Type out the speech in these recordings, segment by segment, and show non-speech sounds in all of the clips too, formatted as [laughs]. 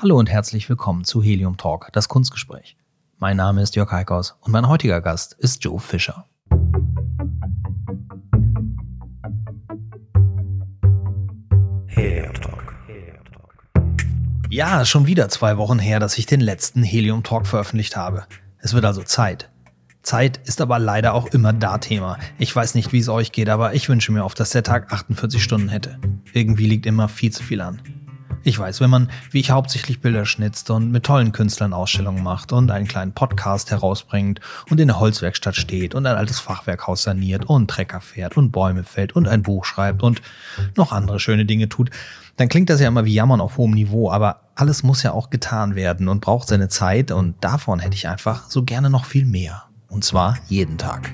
Hallo und herzlich willkommen zu Helium Talk, das Kunstgespräch. Mein Name ist Jörg Heikos und mein heutiger Gast ist Joe Fischer. Helium Talk. Ja, schon wieder zwei Wochen her, dass ich den letzten Helium Talk veröffentlicht habe. Es wird also Zeit. Zeit ist aber leider auch immer da Thema. Ich weiß nicht, wie es euch geht, aber ich wünsche mir oft, dass der Tag 48 Stunden hätte. Irgendwie liegt immer viel zu viel an. Ich weiß, wenn man, wie ich hauptsächlich Bilder schnitzt und mit tollen Künstlern Ausstellungen macht und einen kleinen Podcast herausbringt und in der Holzwerkstatt steht und ein altes Fachwerkhaus saniert und Trecker fährt und Bäume fällt und ein Buch schreibt und noch andere schöne Dinge tut, dann klingt das ja immer wie Jammern auf hohem Niveau, aber alles muss ja auch getan werden und braucht seine Zeit und davon hätte ich einfach so gerne noch viel mehr. Und zwar jeden Tag.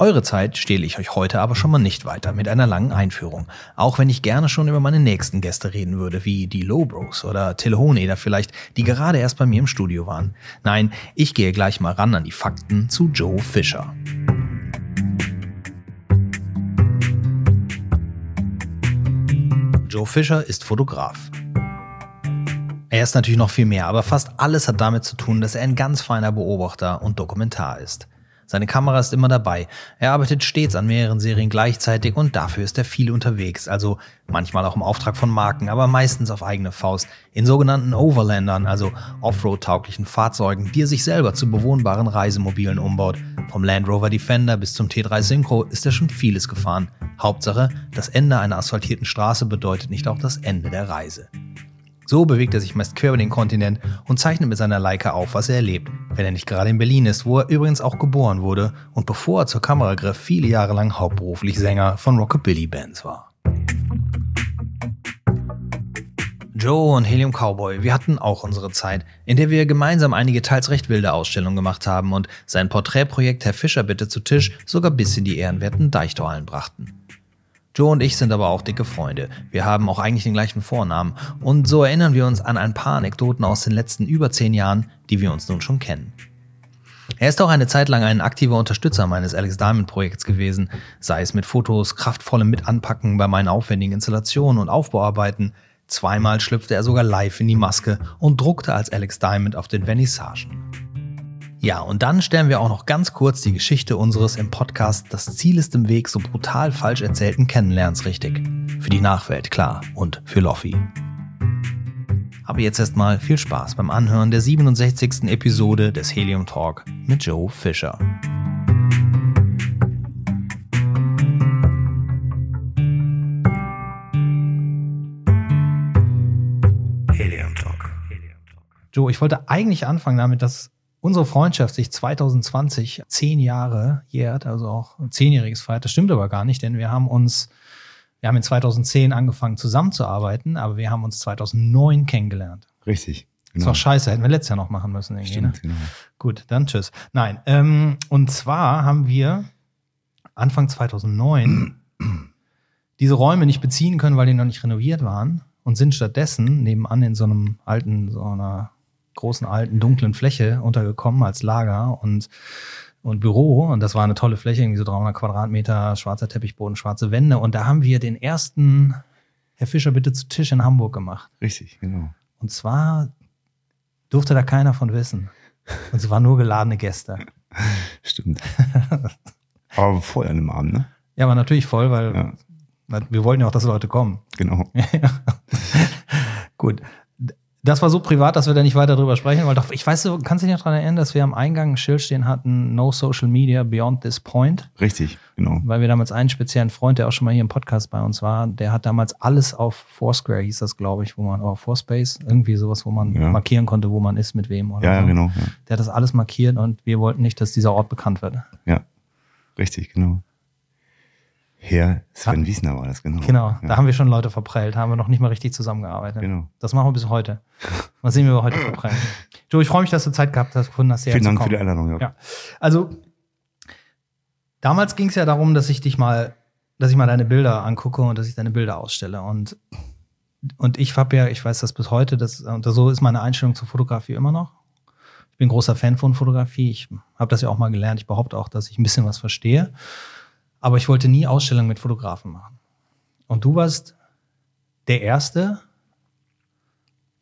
Eure Zeit stehle ich euch heute aber schon mal nicht weiter mit einer langen Einführung. Auch wenn ich gerne schon über meine nächsten Gäste reden würde, wie die Lowbros oder Telehoneder vielleicht, die gerade erst bei mir im Studio waren. Nein, ich gehe gleich mal ran an die Fakten zu Joe Fischer. Joe Fischer ist Fotograf. Er ist natürlich noch viel mehr, aber fast alles hat damit zu tun, dass er ein ganz feiner Beobachter und Dokumentar ist. Seine Kamera ist immer dabei. Er arbeitet stets an mehreren Serien gleichzeitig und dafür ist er viel unterwegs. Also manchmal auch im Auftrag von Marken, aber meistens auf eigene Faust. In sogenannten Overlandern, also Offroad-tauglichen Fahrzeugen, die er sich selber zu bewohnbaren Reisemobilen umbaut. Vom Land Rover Defender bis zum T3 Synchro ist er schon vieles gefahren. Hauptsache, das Ende einer asphaltierten Straße bedeutet nicht auch das Ende der Reise. So bewegt er sich meist quer über den Kontinent und zeichnet mit seiner Leica auf, was er erlebt, wenn er nicht gerade in Berlin ist, wo er übrigens auch geboren wurde und bevor er zur Kamera griff, viele Jahre lang hauptberuflich Sänger von Rockabilly-Bands war. Joe und Helium Cowboy, wir hatten auch unsere Zeit, in der wir gemeinsam einige teils recht wilde Ausstellungen gemacht haben und sein Porträtprojekt Herr Fischer bitte zu Tisch sogar bis in die ehrenwerten Deichtorhallen brachten. Joe und ich sind aber auch dicke Freunde. Wir haben auch eigentlich den gleichen Vornamen. Und so erinnern wir uns an ein paar Anekdoten aus den letzten über zehn Jahren, die wir uns nun schon kennen. Er ist auch eine Zeit lang ein aktiver Unterstützer meines Alex Diamond Projekts gewesen, sei es mit Fotos, kraftvollem Mitanpacken bei meinen aufwendigen Installationen und Aufbauarbeiten. Zweimal schlüpfte er sogar live in die Maske und druckte als Alex Diamond auf den Vernissagen. Ja, und dann stellen wir auch noch ganz kurz die Geschichte unseres im Podcast Das Ziel ist im Weg so brutal falsch erzählten Kennenlernens richtig. Für die Nachwelt, klar, und für Loffi. Aber jetzt erstmal viel Spaß beim Anhören der 67. Episode des Helium Talk mit Joe Fischer. Helium Talk. Joe, ich wollte eigentlich anfangen damit, dass unsere Freundschaft sich 2020 zehn Jahre jährt, also auch ein zehnjähriges feiert. Das stimmt aber gar nicht, denn wir haben uns, wir haben in 2010 angefangen zusammenzuarbeiten, aber wir haben uns 2009 kennengelernt. Richtig. Genau. Das war scheiße, hätten wir letztes Jahr noch machen müssen. Irgendwie, Stimmt, ne? genau. Gut, dann tschüss. Nein, ähm, und zwar haben wir Anfang 2009 [clears throat] diese Räume nicht beziehen können, weil die noch nicht renoviert waren und sind stattdessen nebenan in so einem alten, so einer großen alten dunklen Fläche untergekommen als Lager und und Büro und das war eine tolle Fläche, irgendwie so 300 Quadratmeter, schwarzer Teppichboden, schwarze Wände und da haben wir den ersten Herr Fischer bitte zu Tisch in Hamburg gemacht. Richtig, genau. Und zwar durfte da keiner von wissen. Und es waren nur geladene Gäste. [laughs] Stimmt. Aber voll an dem Abend, ne? Ja, aber natürlich voll, weil ja. wir wollten ja auch, dass Leute kommen. Genau. [laughs] Gut das war so privat, dass wir da nicht weiter drüber sprechen, weil doch, ich weiß, du kannst dich noch daran erinnern, dass wir am Eingang ein Schild stehen hatten, no social media beyond this point. Richtig, genau. Weil wir damals einen speziellen Freund, der auch schon mal hier im Podcast bei uns war, der hat damals alles auf Foursquare, hieß das, glaube ich, wo man, oder Fourspace, irgendwie sowas, wo man ja. markieren konnte, wo man ist, mit wem oder Ja, so. genau. Ja. Der hat das alles markiert und wir wollten nicht, dass dieser Ort bekannt wird. Ja, richtig, genau. Herr Sven Wiesner war das, genau. Genau, ja. da haben wir schon Leute verprellt, haben wir noch nicht mal richtig zusammengearbeitet. Genau. Das machen wir bis heute. Mal sehen, wie wir heute verprellen. Joe, ich freue mich, dass du Zeit gehabt hast, gefunden hast, Vielen Dank für die Einladung, ja. ja. Also, damals ging es ja darum, dass ich dich mal, dass ich mal deine Bilder angucke und dass ich deine Bilder ausstelle. Und, und ich habe ja, ich weiß das bis heute, das, und so ist meine Einstellung zur Fotografie immer noch. Ich bin großer Fan von Fotografie. Ich habe das ja auch mal gelernt. Ich behaupte auch, dass ich ein bisschen was verstehe. Aber ich wollte nie Ausstellungen mit Fotografen machen. Und du warst der Erste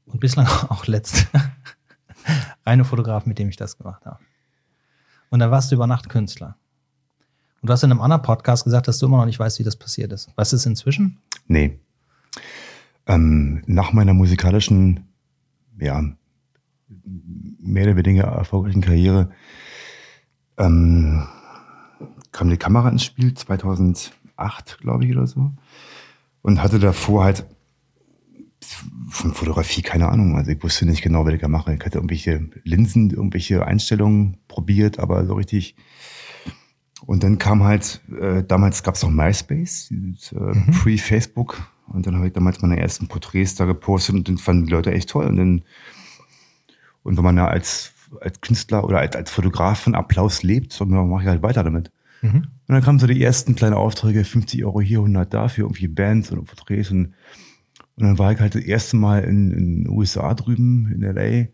und bislang [laughs] auch letzte [laughs] reine Fotograf, mit dem ich das gemacht habe. Und dann warst du über Nacht Künstler. Und du hast in einem anderen Podcast gesagt, dass du immer noch nicht weißt, wie das passiert ist. Was ist inzwischen? Nee. Ähm, nach meiner musikalischen, ja, mehr oder weniger erfolgreichen Karriere ähm, kam die Kamera ins Spiel, 2008, glaube ich, oder so. Und hatte davor halt von Fotografie keine Ahnung. Also ich wusste nicht genau, was ich da mache. Ich hatte irgendwelche Linsen, irgendwelche Einstellungen probiert, aber so richtig. Und dann kam halt, äh, damals gab es noch MySpace, dieses, äh, mhm. Pre-Facebook. Und dann habe ich damals meine ersten Porträts da gepostet und dann fanden die Leute echt toll. Und dann, und wenn man ja als, als Künstler oder als, als Fotograf von Applaus lebt, so mache ich halt weiter damit. Mhm. Und dann kamen so die ersten kleinen Aufträge, 50 Euro hier, 100 da für irgendwie Bands oder Porträts und und dann war ich halt das erste Mal in, in den USA drüben, in LA,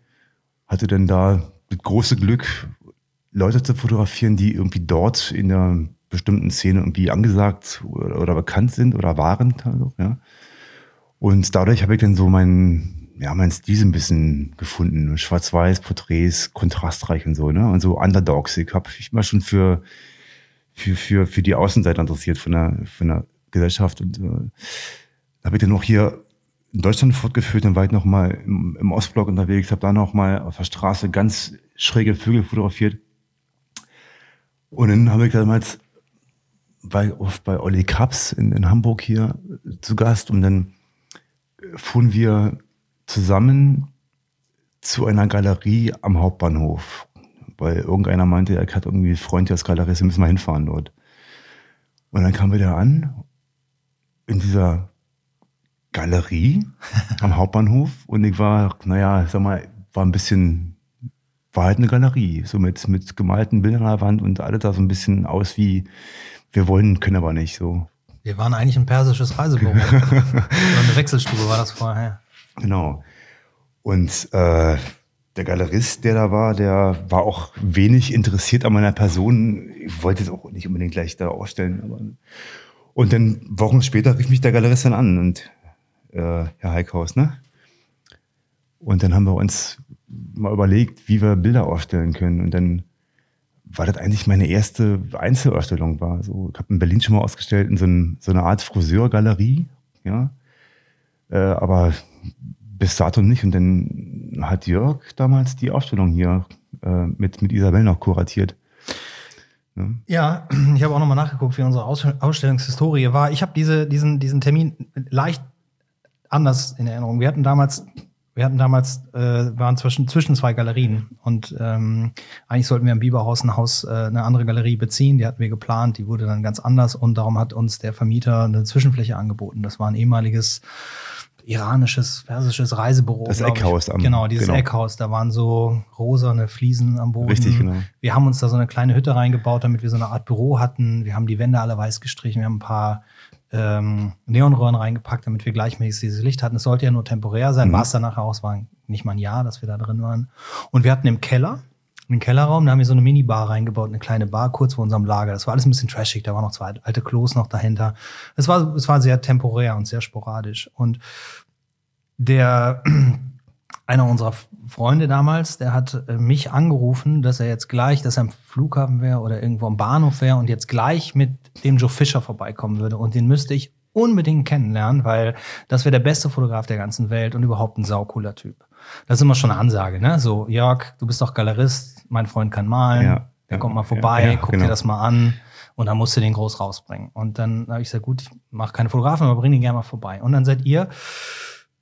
hatte dann da das große Glück, Leute zu fotografieren, die irgendwie dort in der bestimmten Szene irgendwie angesagt oder, oder bekannt sind oder waren. Also, ja. Und dadurch habe ich dann so meinen, ja, mein Stil ein bisschen gefunden. Schwarz-Weiß, Porträts, kontrastreich und so, ne? Und so Underdogs. Ich habe mich mal schon für, für, für, für die Außenseite interessiert von der, von der Gesellschaft. Und äh, habe ich dann noch hier in Deutschland fortgeführt, dann war ich noch mal im, im Ostblock unterwegs, habe da noch mal auf der Straße ganz schräge Vögel fotografiert. Und dann habe ich damals bei, bei Olli Kaps in, in Hamburg hier zu Gast und dann fuhren wir zusammen zu einer Galerie am Hauptbahnhof, weil irgendeiner meinte, er hat irgendwie einen Freund, der ist wir müssen mal hinfahren dort. Und dann kamen wir da an, in dieser Galerie [laughs] am Hauptbahnhof und ich war, naja, sag mal, war ein bisschen, war halt eine Galerie, so mit, mit gemalten Bildern an der Wand und alles da so ein bisschen aus wie, wir wollen, können aber nicht, so. Wir waren eigentlich ein persisches Reisebüro. [laughs] Eine Wechselstube war das vorher. Genau. Und äh, der Galerist, der da war, der war auch wenig interessiert an meiner Person. Ich wollte es auch nicht unbedingt gleich da ausstellen. Aber und dann Wochen später rief mich der Galerist dann an und äh, Herr Heikhaus, ne? Und dann haben wir uns mal überlegt, wie wir Bilder aufstellen können. Und dann war das eigentlich meine erste Einzelausstellung war. So, ich habe in Berlin schon mal ausgestellt in so, ein, so eine Art Friseurgalerie, ja. Äh, aber bis dato nicht. Und dann hat Jörg damals die Ausstellung hier äh, mit, mit Isabel noch kuratiert. Ja, [clears throat] ich habe auch nochmal nachgeguckt, wie unsere Ausstellungshistorie war. Ich habe diese, diesen, diesen Termin leicht anders in Erinnerung. Wir hatten damals, wir hatten damals, äh, waren zwischen, zwischen zwei Galerien und ähm, eigentlich sollten wir im Biberhaus ein Haus, äh, eine andere Galerie beziehen. Die hatten wir geplant, die wurde dann ganz anders und darum hat uns der Vermieter eine Zwischenfläche angeboten. Das war ein ehemaliges iranisches, persisches Reisebüro. Das Eckhaus am Genau, dieses genau. Eckhaus. Da waren so rosane Fliesen am Boden. Richtig, genau. Wir haben uns da so eine kleine Hütte reingebaut, damit wir so eine Art Büro hatten. Wir haben die Wände alle weiß gestrichen. Wir haben ein paar ähm, Neonröhren reingepackt, damit wir gleichmäßig dieses Licht hatten. Es sollte ja nur temporär sein, mhm. war es dann nachher aus, war nicht mal ein Jahr, dass wir da drin waren. Und wir hatten im Keller, im Kellerraum, da haben wir so eine Minibar reingebaut, eine kleine Bar kurz vor unserem Lager. Das war alles ein bisschen trashig, da waren noch zwei alte Klos noch dahinter. Es war, es war sehr temporär und sehr sporadisch. Und der [clears throat] einer unserer Freunde damals, der hat äh, mich angerufen, dass er jetzt gleich, dass er am Flughafen wäre oder irgendwo am Bahnhof wäre und jetzt gleich mit dem Joe Fischer vorbeikommen würde. Und den müsste ich unbedingt kennenlernen, weil das wäre der beste Fotograf der ganzen Welt und überhaupt ein saucooler Typ. Das ist immer schon eine Ansage, ne? So, Jörg, du bist doch Galerist, mein Freund kann malen, ja, der ja, kommt mal vorbei, ja, guck genau. dir das mal an und dann musst du den groß rausbringen. Und dann habe ich gesagt, gut, ich mache keine Fotografen, aber bring den gerne mal vorbei. Und dann seid ihr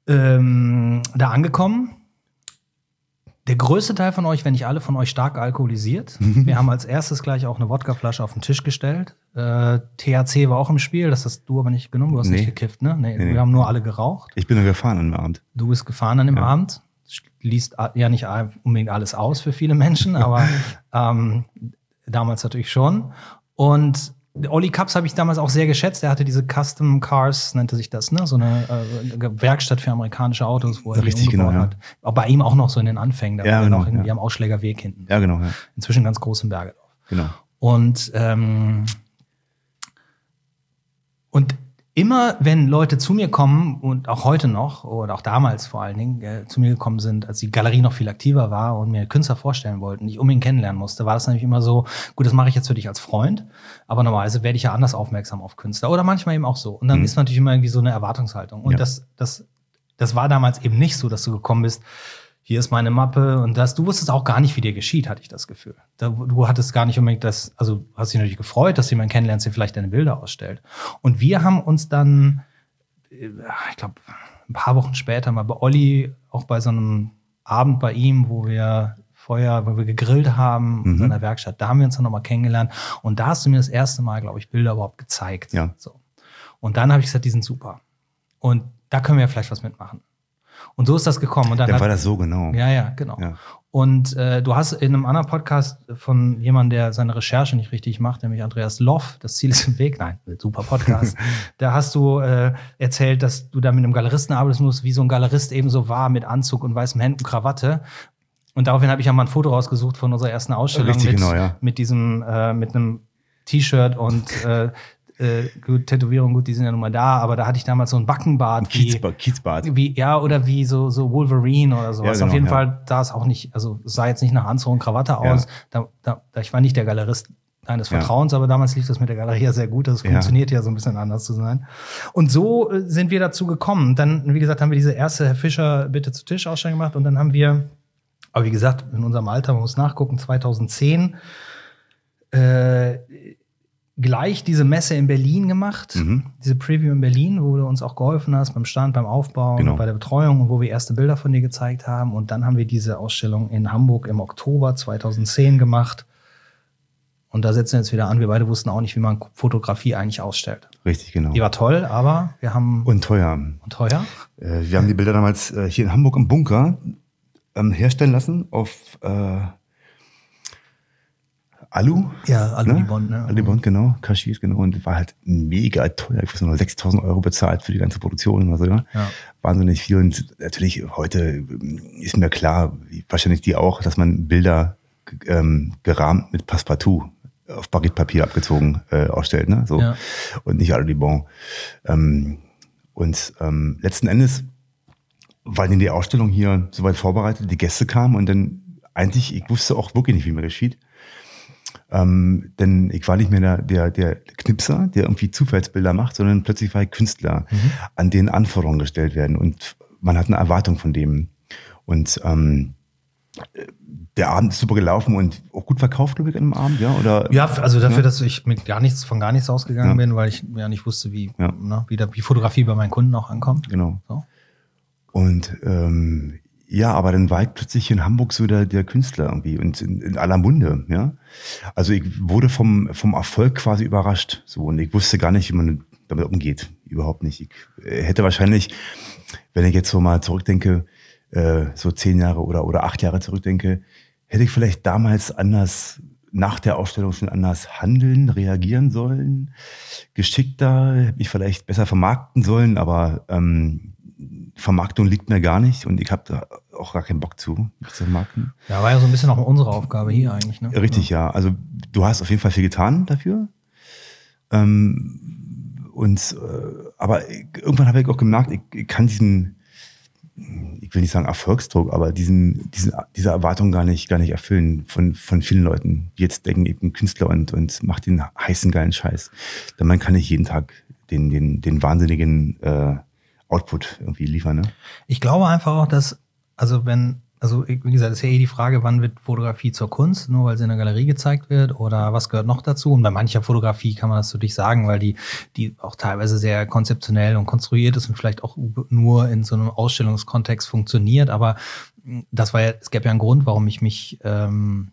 ähm, da angekommen. Der größte Teil von euch, wenn nicht alle von euch, stark alkoholisiert. [laughs] Wir haben als erstes gleich auch eine Wodkaflasche auf den Tisch gestellt. Äh, THC war auch im Spiel, das hast du aber nicht genommen, du hast nee. nicht gekifft, ne? Nee, nee, wir haben nur alle geraucht. Ich bin nur gefahren an dem Abend. Du bist gefahren an dem ja. Abend. Liest ja nicht unbedingt alles aus für viele Menschen, aber ähm, damals natürlich schon. Und Olli Cups habe ich damals auch sehr geschätzt. Er hatte diese Custom Cars, nannte sich das, ne? So eine äh, Werkstatt für amerikanische Autos, wo er Richtig, die genau, ja. hat. Aber bei ihm auch noch so in den Anfängen, da ja, war genau, noch irgendwie ja. am Ausschlägerweg hinten. Ja, genau. Ja. Inzwischen ganz groß in Bergedorf. Genau. Und, ähm, und immer wenn Leute zu mir kommen und auch heute noch oder auch damals vor allen Dingen äh, zu mir gekommen sind, als die Galerie noch viel aktiver war und mir Künstler vorstellen wollten, die ich unbedingt kennenlernen musste, war das natürlich immer so, gut, das mache ich jetzt für dich als Freund, aber normalerweise werde ich ja anders aufmerksam auf Künstler oder manchmal eben auch so. Und dann mhm. ist natürlich immer irgendwie so eine Erwartungshaltung. Und ja. das, das, das war damals eben nicht so, dass du gekommen bist, hier ist meine Mappe und das. Du wusstest auch gar nicht, wie dir geschieht, hatte ich das Gefühl. du hattest gar nicht unbedingt das, also hast dich natürlich gefreut, dass jemand kennenlernst, der vielleicht deine Bilder ausstellt. Und wir haben uns dann, äh, ich glaube, ein paar Wochen später mal bei Olli, auch bei so einem Abend bei ihm, wo wir Feuer, wo wir gegrillt haben mhm. in seiner Werkstatt, da haben wir uns dann nochmal kennengelernt. Und da hast du mir das erste Mal, glaube ich, Bilder überhaupt gezeigt. Ja. So. Und dann habe ich gesagt, die sind super. Und da können wir vielleicht was mitmachen. Und so ist das gekommen. Und dann, dann war das so genau. Ja, ja, genau. Ja. Und äh, du hast in einem anderen Podcast von jemandem, der seine Recherche nicht richtig macht, nämlich Andreas Loff, das Ziel ist im Weg, nein, super Podcast, [laughs] da hast du äh, erzählt, dass du da mit einem Galeristen arbeiten musst, wie so ein Galerist eben so war, mit Anzug und weißem Hemd und Krawatte. Und daraufhin habe ich ja mal ein Foto rausgesucht von unserer ersten Ausstellung Richtig mit, genau, ja. mit diesem, äh, mit einem T-Shirt und äh, äh, gut, Tätowierungen, gut, die sind ja nun mal da, aber da hatte ich damals so ein Backenbart. Kiezbart, Kiezbart. Wie, ja, oder wie so, so Wolverine oder sowas. Ja, genau, Auf jeden ja. Fall da ist auch nicht, also sah jetzt nicht nach Anzug und Krawatte aus. Ja. Da, da, ich war nicht der Galerist deines Vertrauens, aber damals lief das mit der Galerie ja sehr gut. Das funktioniert ja so ein bisschen anders zu sein. Und so äh, sind wir dazu gekommen. Dann, wie gesagt, haben wir diese erste Herr Fischer Bitte zu Tisch Ausstellung gemacht und dann haben wir, aber wie gesagt, in unserem Alter, man muss nachgucken, 2010, äh, gleich diese Messe in Berlin gemacht, mhm. diese Preview in Berlin, wo du uns auch geholfen hast beim Stand, beim Aufbau, genau. bei der Betreuung und wo wir erste Bilder von dir gezeigt haben. Und dann haben wir diese Ausstellung in Hamburg im Oktober 2010 gemacht. Und da setzen wir jetzt wieder an. Wir beide wussten auch nicht, wie man Fotografie eigentlich ausstellt. Richtig, genau. Die war toll, aber wir haben. Und teuer. Und teuer? Äh, wir haben die Bilder damals äh, hier in Hamburg im Bunker ähm, herstellen lassen auf äh, Alu. Ja, Alu-Bond, ne? ne? Alu-Bond, genau. Kaschiert, genau. Und war halt mega teuer. Ich weiß noch, 6000 Euro bezahlt für die ganze Produktion oder so, ja. ja. Wahnsinnig viel. Und natürlich heute ist mir klar, wahrscheinlich die auch, dass man Bilder ähm, gerahmt mit Passepartout auf Baguettepapier abgezogen äh, ausstellt, ne? So. Ja. Und nicht Alu-Bond. Ähm, und ähm, letzten Endes, weil in die Ausstellung hier soweit vorbereitet, die Gäste kamen und dann eigentlich, ich wusste auch wirklich nicht, wie mir geschieht. Ähm, denn ich war nicht mehr der, der, der Knipser, der irgendwie Zufallsbilder macht, sondern plötzlich war ich Künstler, mhm. an denen Anforderungen gestellt werden. Und man hat eine Erwartung von dem. Und ähm, der Abend ist super gelaufen und auch gut verkauft, glaube ich, an dem Abend, ja? Oder, ja, also dafür, ja? dass ich mit gar nichts, von gar nichts ausgegangen ja. bin, weil ich ja nicht wusste, wie, ja. ne, wie, da, wie Fotografie bei meinen Kunden auch ankommt. Genau. So. Und ähm, ja, aber dann war ich plötzlich in Hamburg so der, der Künstler irgendwie und in, in aller Munde, ja. Also ich wurde vom, vom Erfolg quasi überrascht, so, und ich wusste gar nicht, wie man damit umgeht. Überhaupt nicht. Ich äh, hätte wahrscheinlich, wenn ich jetzt so mal zurückdenke, äh, so zehn Jahre oder, oder acht Jahre zurückdenke, hätte ich vielleicht damals anders nach der Ausstellung schon anders handeln, reagieren sollen, geschickter, mich vielleicht besser vermarkten sollen, aber ähm, Vermarktung liegt mir gar nicht und ich habe da auch gar keinen Bock zu, zu vermarkten. Ja, war ja so ein bisschen auch unsere Aufgabe hier eigentlich. Ne? Richtig, ja. ja. Also du hast auf jeden Fall viel getan dafür. Ähm, und äh, aber irgendwann habe ich auch gemerkt, ich, ich, kann diesen, ich will nicht sagen Erfolgsdruck, aber diesen, diesen, diese Erwartung gar nicht, gar nicht erfüllen von, von vielen Leuten, die jetzt denken, ich bin Künstler und, und mach den heißen, geilen Scheiß. Denn man kann nicht jeden Tag den, den, den wahnsinnigen äh, Output irgendwie liefern. Ne? Ich glaube einfach auch, dass, also wenn, also wie gesagt, ist ja eh die Frage, wann wird Fotografie zur Kunst, nur weil sie in der Galerie gezeigt wird oder was gehört noch dazu? Und bei mancher Fotografie kann man das natürlich sagen, weil die, die auch teilweise sehr konzeptionell und konstruiert ist und vielleicht auch nur in so einem Ausstellungskontext funktioniert. Aber das war ja, es gäbe ja einen Grund, warum ich mich ähm,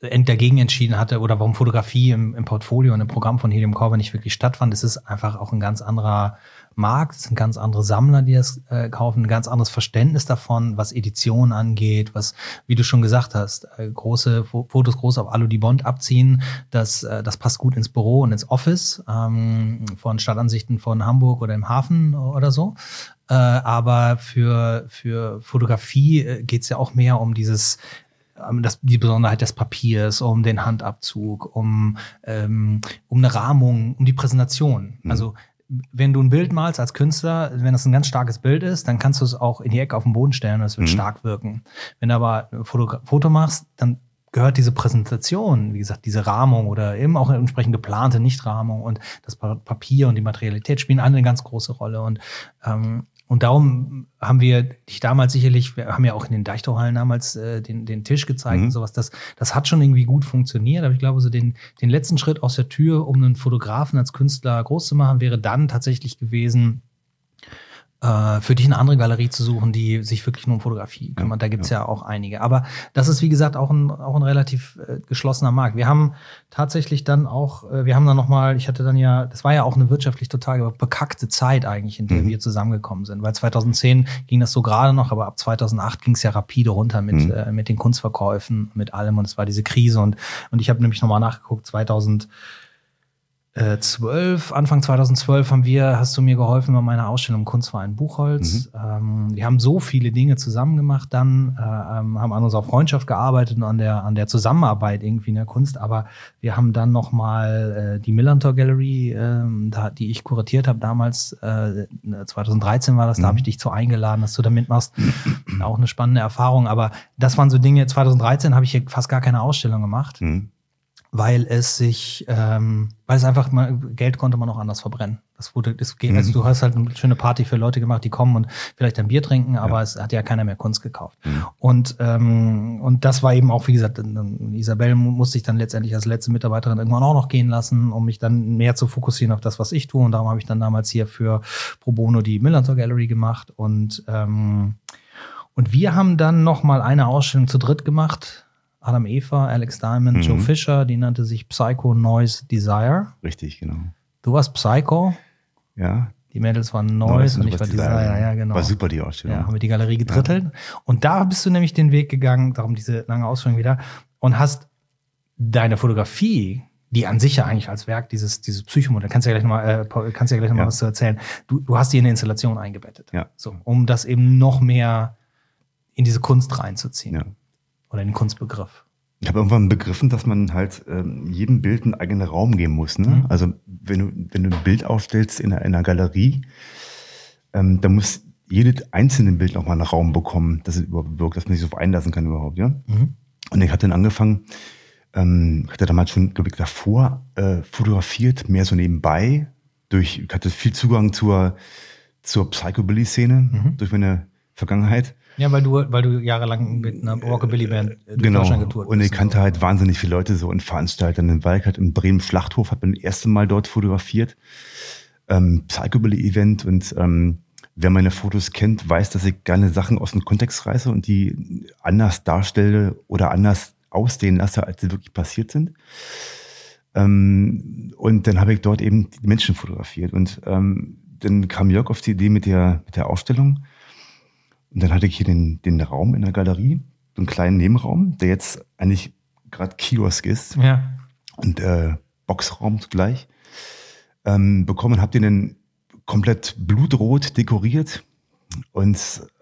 dagegen entschieden hatte oder warum Fotografie im, im Portfolio und im Programm von Helium Corver nicht wirklich stattfand. Es ist einfach auch ein ganz anderer Markt, es sind ganz andere Sammler, die das äh, kaufen, ein ganz anderes Verständnis davon, was Editionen angeht, was, wie du schon gesagt hast, äh, große Fotos groß auf Alu die Bond abziehen, das, äh, das passt gut ins Büro und ins Office ähm, von Stadtansichten von Hamburg oder im Hafen oder so. Äh, aber für, für Fotografie äh, geht es ja auch mehr um dieses ähm, das, die Besonderheit des Papiers, um den Handabzug, um, ähm, um eine Rahmung, um die Präsentation. Mhm. Also wenn du ein Bild malst als Künstler, wenn das ein ganz starkes Bild ist, dann kannst du es auch in die Ecke auf den Boden stellen und es wird Mhm. stark wirken. Wenn du aber ein Foto, Foto machst, dann gehört diese Präsentation, wie gesagt, diese Rahmung oder eben auch entsprechend geplante Nichtrahmung und das Pa- Papier und die Materialität spielen alle eine ganz große Rolle. Und, ähm, und darum haben wir dich damals sicherlich, wir haben ja auch in den Deichtorhallen damals äh, den, den Tisch gezeigt Mhm. und sowas. Das, das hat schon irgendwie gut funktioniert, aber ich glaube, so den, den letzten Schritt aus der Tür, um einen Fotografen als Künstler groß zu machen, wäre dann tatsächlich gewesen, äh, für dich eine andere Galerie zu suchen, die sich wirklich nur um Fotografie kümmert. Da gibt's ja. auch einige. Aber das ist, wie gesagt, auch ein, auch ein relativ äh, geschlossener Markt. Wir haben tatsächlich dann auch, äh, wir haben dann nochmal, ich hatte dann ja, das war ja auch eine wirtschaftlich total bekackte Zeit eigentlich, in der Mhm. wir zusammengekommen sind. Weil 2010 ging das so gerade noch, aber ab 2008 ging's ja rapide runter mit, Mhm. äh, mit den Kunstverkäufen, mit allem. Und es war diese Krise. Und, und ich habe nämlich nochmal nachgeguckt, 2000 äh, 12, Anfang 2012 haben wir, hast du mir geholfen bei meiner Ausstellung Kunstverein Buchholz. Ähm, wir haben so viele Dinge zusammen gemacht, dann äh, ähm, haben an unserer Freundschaft gearbeitet und an der, an der Zusammenarbeit irgendwie in der Kunst, aber wir haben dann nochmal äh, die Millantor Gallery, ähm, da, die ich kuratiert habe damals, äh, 2013 war das, da habe ich dich zu eingeladen, dass du da mitmachst. Auch eine spannende Erfahrung, aber das waren so Dinge, 2013 habe ich hier fast gar keine Ausstellung gemacht Mhm. Weil es sich, ähm, weil es einfach mal, Geld konnte man auch anders verbrennen. Das wurde, das geht, also du hast halt eine schöne Party für Leute gemacht, die kommen und vielleicht ein Bier trinken, aber es hat ja keiner mehr Kunst gekauft. Und, ähm, und das war eben auch, wie gesagt, Isabel mu- musste ich dann letztendlich als letzte Mitarbeiterin irgendwann auch noch gehen lassen, um mich dann mehr zu fokussieren auf das, was ich tue. Und darum habe ich dann damals hier für Pro Bono die Millantor Gallery gemacht. Und, ähm, und wir haben dann noch mal eine Ausstellung zu dritt gemacht. Adam Eva, Alex Diamond, Mhm. Joe Fisher, die nannte sich Psycho Noise Desire. Richtig, genau. Du warst Psycho, Ja. die Mädels waren Noise, und ich war warst Desire, ja, genau. War super, die Ausstellung. Ja, haben wir die Galerie gedrittelt. Und da bist du nämlich den Weg gegangen, darum diese lange Ausführung wieder, und hast deine Fotografie, die an sich ja eigentlich als Werk dieses, dieses Psychomodell, kannst du ja gleich nochmal, äh, kannst du ja gleich noch mal Ja. was zu erzählen. Du, du hast die in eine Installation eingebettet. Ja. So, um das eben noch mehr in diese Kunst reinzuziehen. Ja. Oder den Kunstbegriff. Ich habe irgendwann begriffen, dass man halt ähm, jedem Bild einen eigenen Raum geben muss. Ne? Mhm. Also wenn du, wenn du ein Bild aufstellst in einer, in einer Galerie, ähm, dann muss jedes einzelne Bild nochmal einen Raum bekommen, dass es überhaupt wirkt, dass man sich so einlassen kann überhaupt. Ja? Mhm. Und ich hatte dann angefangen, ähm, hatte damals schon, glaube ich, davor äh, fotografiert, mehr so nebenbei. Durch, ich hatte viel Zugang zur, zur Psychobilly-Szene Mhm. durch meine Vergangenheit. Ja, weil du, weil du jahrelang mit einer Rockabilly-Band äh, durch Genau. Deutschland getourt Und ich bist kannte halt wahnsinnig viele Leute so und Veranstalter. In Walk halt in Bremen Schlachthof, hat man das erste Mal dort fotografiert. Ähm, Psychobilly-Event und ähm, wer meine Fotos kennt, weiß, dass ich gerne Sachen aus dem Kontext reiße und die anders darstelle oder anders aussehen lasse, als sie wirklich passiert sind. Ähm, und dann habe ich dort eben die Menschen fotografiert. Und ähm, dann kam Jörg auf die Idee mit der, mit der Ausstellung. Und dann hatte ich hier den, den Raum in der Galerie, so einen kleinen Nebenraum, der jetzt eigentlich gerade Kiosk ist Ja. und äh, Boxraum zugleich. Ähm, bekommen, ihr den komplett blutrot dekoriert und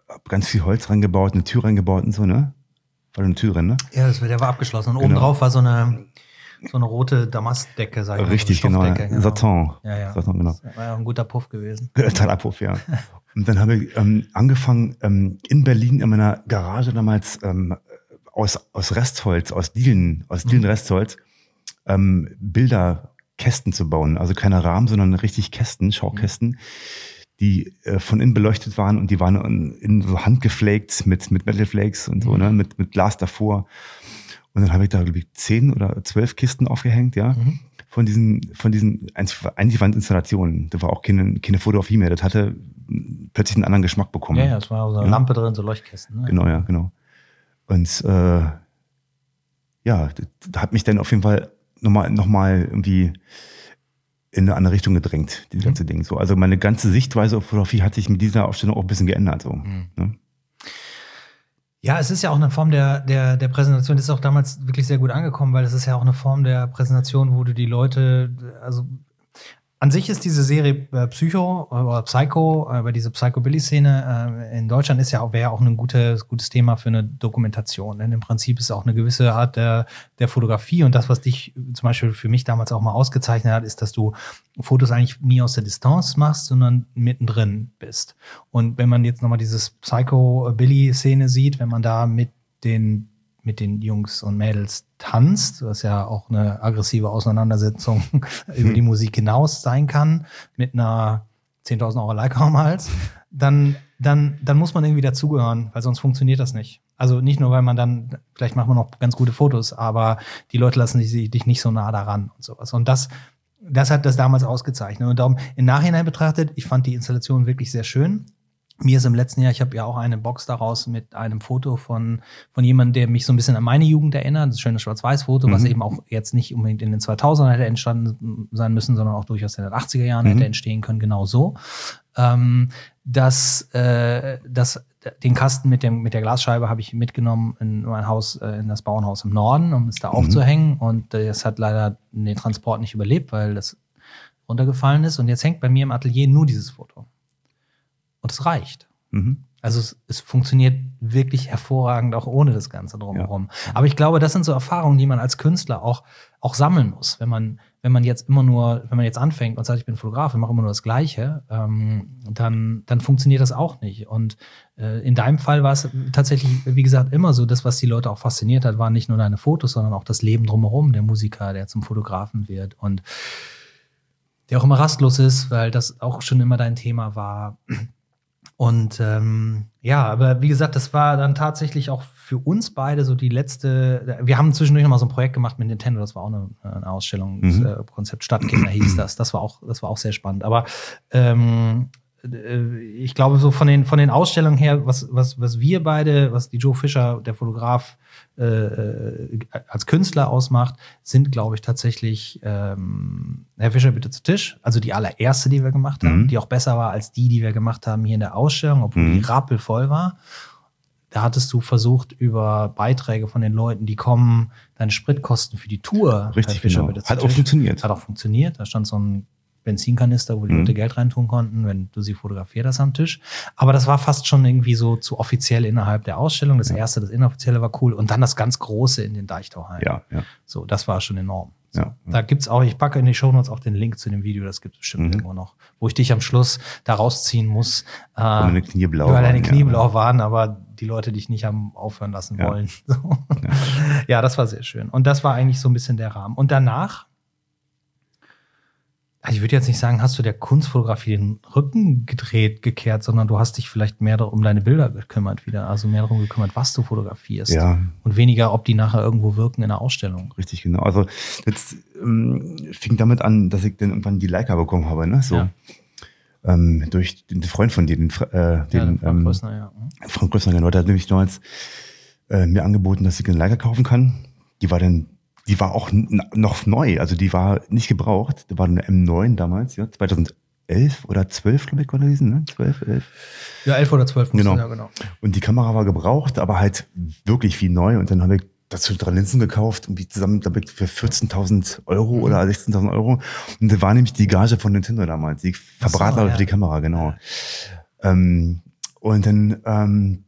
hab ganz viel Holz reingebaut, eine Tür reingebaut und so, ne? War eine Tür drin, ne? Ja, das, der war abgeschlossen. Und Genau. oben drauf war so eine, so eine rote Damastdecke, sag ich mal. Richtig, so eine genau. Stoffdecke, Satin. Ja, ja. Satin, genau. Das war ja ein guter Puff gewesen. [laughs] Totaler Puff, ja. [laughs] Und dann habe ich ähm, angefangen, ähm, in Berlin in meiner Garage damals ähm, aus, aus Restholz, aus Dielen, aus Dielenrestholz, ähm, Bilderkästen zu bauen. Also keine Rahmen, sondern richtig Kästen, Schaukästen, die äh, von innen beleuchtet waren und die waren in, so handgeflaked mit, mit Metal Flakes und so, ne, mit, mit Glas davor. Und dann habe ich da, glaube ich, zehn oder zwölf Kisten aufgehängt, ja Mhm. Von diesen, von diesen Installationen. Da war auch keine, keine Fotografie mehr. Das hatte plötzlich einen anderen Geschmack bekommen. Ja, ja, es war so eine Ja. Lampe drin, so Leuchtkästen. Ne? Genau, ja, genau. Und äh, ja, das, das hat mich dann auf jeden Fall nochmal noch mal irgendwie in eine andere Richtung gedrängt, dieses Mhm. ganze Ding. So, also meine ganze Sichtweise auf Fotografie hat sich mit dieser Aufstellung auch ein bisschen geändert. So, Mhm. ne? Ja, es ist ja auch eine Form der, der, der Präsentation. Das ist auch damals wirklich sehr gut angekommen, weil es ist ja auch eine Form der Präsentation, wo du die Leute, also an sich ist diese Serie äh, Psycho äh, oder Psycho, äh, über diese Psychobilly-Szene äh, in Deutschland ist ja auch, wäre auch ein gutes, gutes Thema für eine Dokumentation. Denn im Prinzip ist auch eine gewisse Art der, der Fotografie und das, was dich zum Beispiel für mich damals auch mal ausgezeichnet hat, ist, dass du Fotos eigentlich nie aus der Distanz machst, sondern mittendrin bist. Und wenn man jetzt nochmal dieses Psycho-Billy-Szene sieht, wenn man da mit den mit den Jungs und Mädels tanzt, was ja auch eine aggressive Auseinandersetzung [laughs] über die Musik hinaus sein kann, mit einer 10.000 Euro Leica am Hals, dann, dann, dann muss man irgendwie dazugehören, weil sonst funktioniert das nicht. Also nicht nur, weil man dann, vielleicht macht man noch ganz gute Fotos, aber die Leute lassen dich, dich nicht so nah daran und sowas. Und das, das hat das damals ausgezeichnet. Und darum im Nachhinein betrachtet, ich fand die Installation wirklich sehr schön mir ist im letzten Jahr, ich habe ja auch eine Box daraus mit einem Foto von, von jemandem, der mich so ein bisschen an meine Jugend erinnert. Das schöne Schwarz-Weiß-Foto, mhm. was eben auch jetzt nicht unbedingt in den 2000ern hätte entstanden sein müssen, sondern auch durchaus in den 80er Jahren mhm. hätte entstehen können, genau so. Ähm, das, äh, das, den Kasten mit, dem, mit der Glasscheibe habe ich mitgenommen in mein Haus, äh, in das Bauernhaus im Norden, um es da mhm. aufzuhängen. Und es hat leider den Transport nicht überlebt, weil das runtergefallen ist. Und jetzt hängt bei mir im Atelier nur dieses Foto. Und es reicht. Mhm. Also es, es, funktioniert wirklich hervorragend auch ohne das Ganze drumherum. Ja. Aber ich glaube, das sind so Erfahrungen, die man als Künstler auch, auch sammeln muss. Wenn man, wenn man jetzt immer nur, wenn man jetzt anfängt und sagt, ich bin Fotograf und mache immer nur das Gleiche, ähm, dann, dann funktioniert das auch nicht. Und äh, in deinem Fall war es tatsächlich, wie gesagt, immer so, das, was die Leute auch fasziniert hat, waren nicht nur deine Fotos, sondern auch das Leben drumherum, der Musiker, der zum Fotografen wird und der auch immer rastlos ist, weil das auch schon immer dein Thema war und ähm, ja, aber wie gesagt, das war dann tatsächlich auch für uns beide so die letzte. Wir haben zwischendurch noch mal so ein Projekt gemacht mit Nintendo, das war auch eine, eine Ausstellung, mhm. das, äh, Konzept Stadtkinder hieß das. Das war auch, das war auch sehr spannend. Aber ähm, äh, ich glaube, so von den, von den Ausstellungen her, was, was, was wir beide, was die Joe Fischer, der Fotograf, äh, äh, als Künstler ausmacht, sind, glaube ich, tatsächlich ähm, Herr Fischer bitte zu Tisch. Also die allererste, die wir gemacht haben, mhm. die auch besser war als die, die wir gemacht haben hier in der Ausstellung, obwohl mhm. die rappelvoll war. Da hattest du versucht, über Beiträge von den Leuten, die kommen, deine Spritkosten für die Tour. Richtig, Herr Fischer, genau. Hat auch funktioniert. Hat auch funktioniert. Da stand so ein Benzinkanister, wo die mhm. Leute Geld reintun konnten, wenn du sie fotografiert hast am Tisch. Aber das war fast schon irgendwie so zu offiziell innerhalb der Ausstellung. Das ja. erste, das inoffizielle war cool. Und dann das ganz große in den Deichtauheim. Ja, ja. So, das war schon enorm. So. Ja, ja. Da gibt's auch, ich packe in die Shownotes auch den Link zu dem Video, das gibt es bestimmt mhm. irgendwo noch, wo ich dich am Schluss da rausziehen muss. Äh, weil deine Knie blau weil deine Knie blau waren, aber die Leute dich nicht haben aufhören lassen wollen. [laughs] So. ja, das war sehr schön. Und das war eigentlich so ein bisschen der Rahmen. Und danach also ich würde jetzt nicht sagen, hast du der Kunstfotografie den Rücken gedreht, gekehrt, sondern du hast dich vielleicht mehr um deine Bilder gekümmert wieder, also mehr darum gekümmert, was du fotografierst. Ja. Und weniger, ob die nachher irgendwo wirken in der Ausstellung. Richtig, genau. Also jetzt ähm, fing damit an, dass ich dann irgendwann die Leica bekommen habe, ne? So. Ja. Ähm, durch den Freund von dir, den, äh, den, ja, den Frank ähm, Größner, ja. Frank Größner, genau, der hat nämlich damals äh, mir angeboten, dass ich eine Leica kaufen kann. Die war dann die war auch noch neu, also die war nicht gebraucht. Da war eine M9 damals, ja, 2011 oder 12, glaube ich, gewesen, ne? 12, 11. Ja, 11 oder 12 genau. ja, genau. Und die Kamera war gebraucht, aber halt wirklich wie neu. Und dann habe ich dazu drei Linsen gekauft, irgendwie zusammen, ich, für 14.000 Euro mhm. oder 16.000 Euro. Und da war nämlich die Gage von Nintendo damals, die verbraten so, ja. für die Kamera, genau. Ähm, und dann ähm,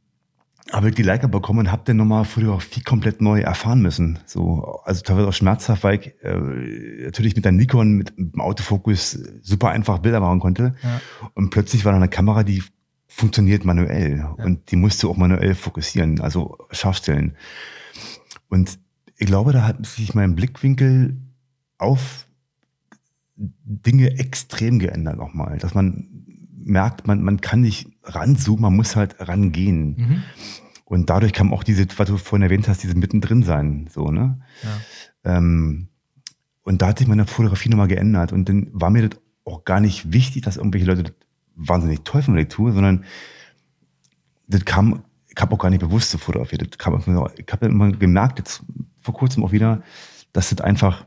habe ich die Leica bekommen und habe dann nochmal Fotografie komplett neu erfahren müssen. So, also teilweise auch schmerzhaft, weil ich äh, natürlich mit der Nikon, mit, mit dem Autofokus super einfach Bilder machen konnte. Ja. Und plötzlich war da eine Kamera, die funktioniert manuell ja. und die musst du auch manuell fokussieren, also scharf stellen. Und ich glaube, da hat sich mein Blickwinkel auf Dinge extrem geändert nochmal, dass man merkt, man, man kann nicht ranzoomen, man muss halt rangehen. Mhm. Und dadurch kam auch diese, was du vorhin erwähnt hast, diese mittendrin sein, so, ne? Ja. Ähm, und da hat sich meine Fotografie nochmal geändert. Und dann war mir das auch gar nicht wichtig, dass irgendwelche Leute das wahnsinnig toll von mir tun, sondern das kam, ich habe auch gar nicht bewusst so fotografiert. Das kam, ich habe immer gemerkt, jetzt vor kurzem auch wieder, dass das einfach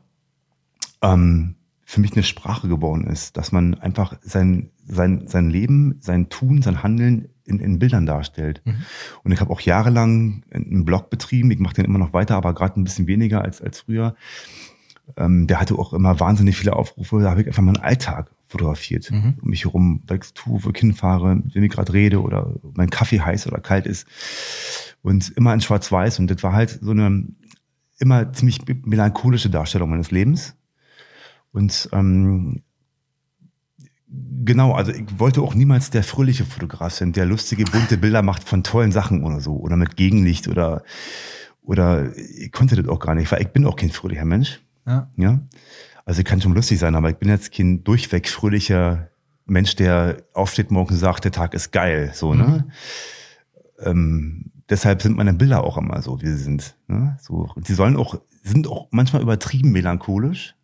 ähm, für mich eine Sprache geworden ist, dass man einfach sein, sein, sein Leben, sein Tun, sein Handeln in, in Bildern darstellt. Mhm. Und ich habe auch jahrelang einen Blog betrieben, ich mache den immer noch weiter, aber gerade ein bisschen weniger als, als früher. Ähm, der hatte auch immer wahnsinnig viele Aufrufe, da habe ich einfach meinen Alltag fotografiert. Mhm. Um mich herum, weil ich tue, wo ich hinfahre, wenn ich gerade rede oder mein Kaffee heiß oder kalt ist. Und immer in Schwarz-Weiß. Und das war halt so eine immer ziemlich melancholische Darstellung meines Lebens. Und ähm, genau, also ich wollte auch niemals der fröhliche Fotograf sein, der lustige, bunte Bilder macht von tollen Sachen oder so. Oder mit Gegenlicht oder, oder ich konnte das auch gar nicht, weil ich bin auch kein fröhlicher Mensch. Ja. ja? Also ich kann schon lustig sein, aber ich bin jetzt kein durchweg fröhlicher Mensch, der aufsteht morgen und sagt, der Tag ist geil. So, ne? Mhm. Ähm, deshalb sind meine Bilder auch immer so, wie sie sind. Ne? So, und die sollen auch, sind auch manchmal übertrieben melancholisch,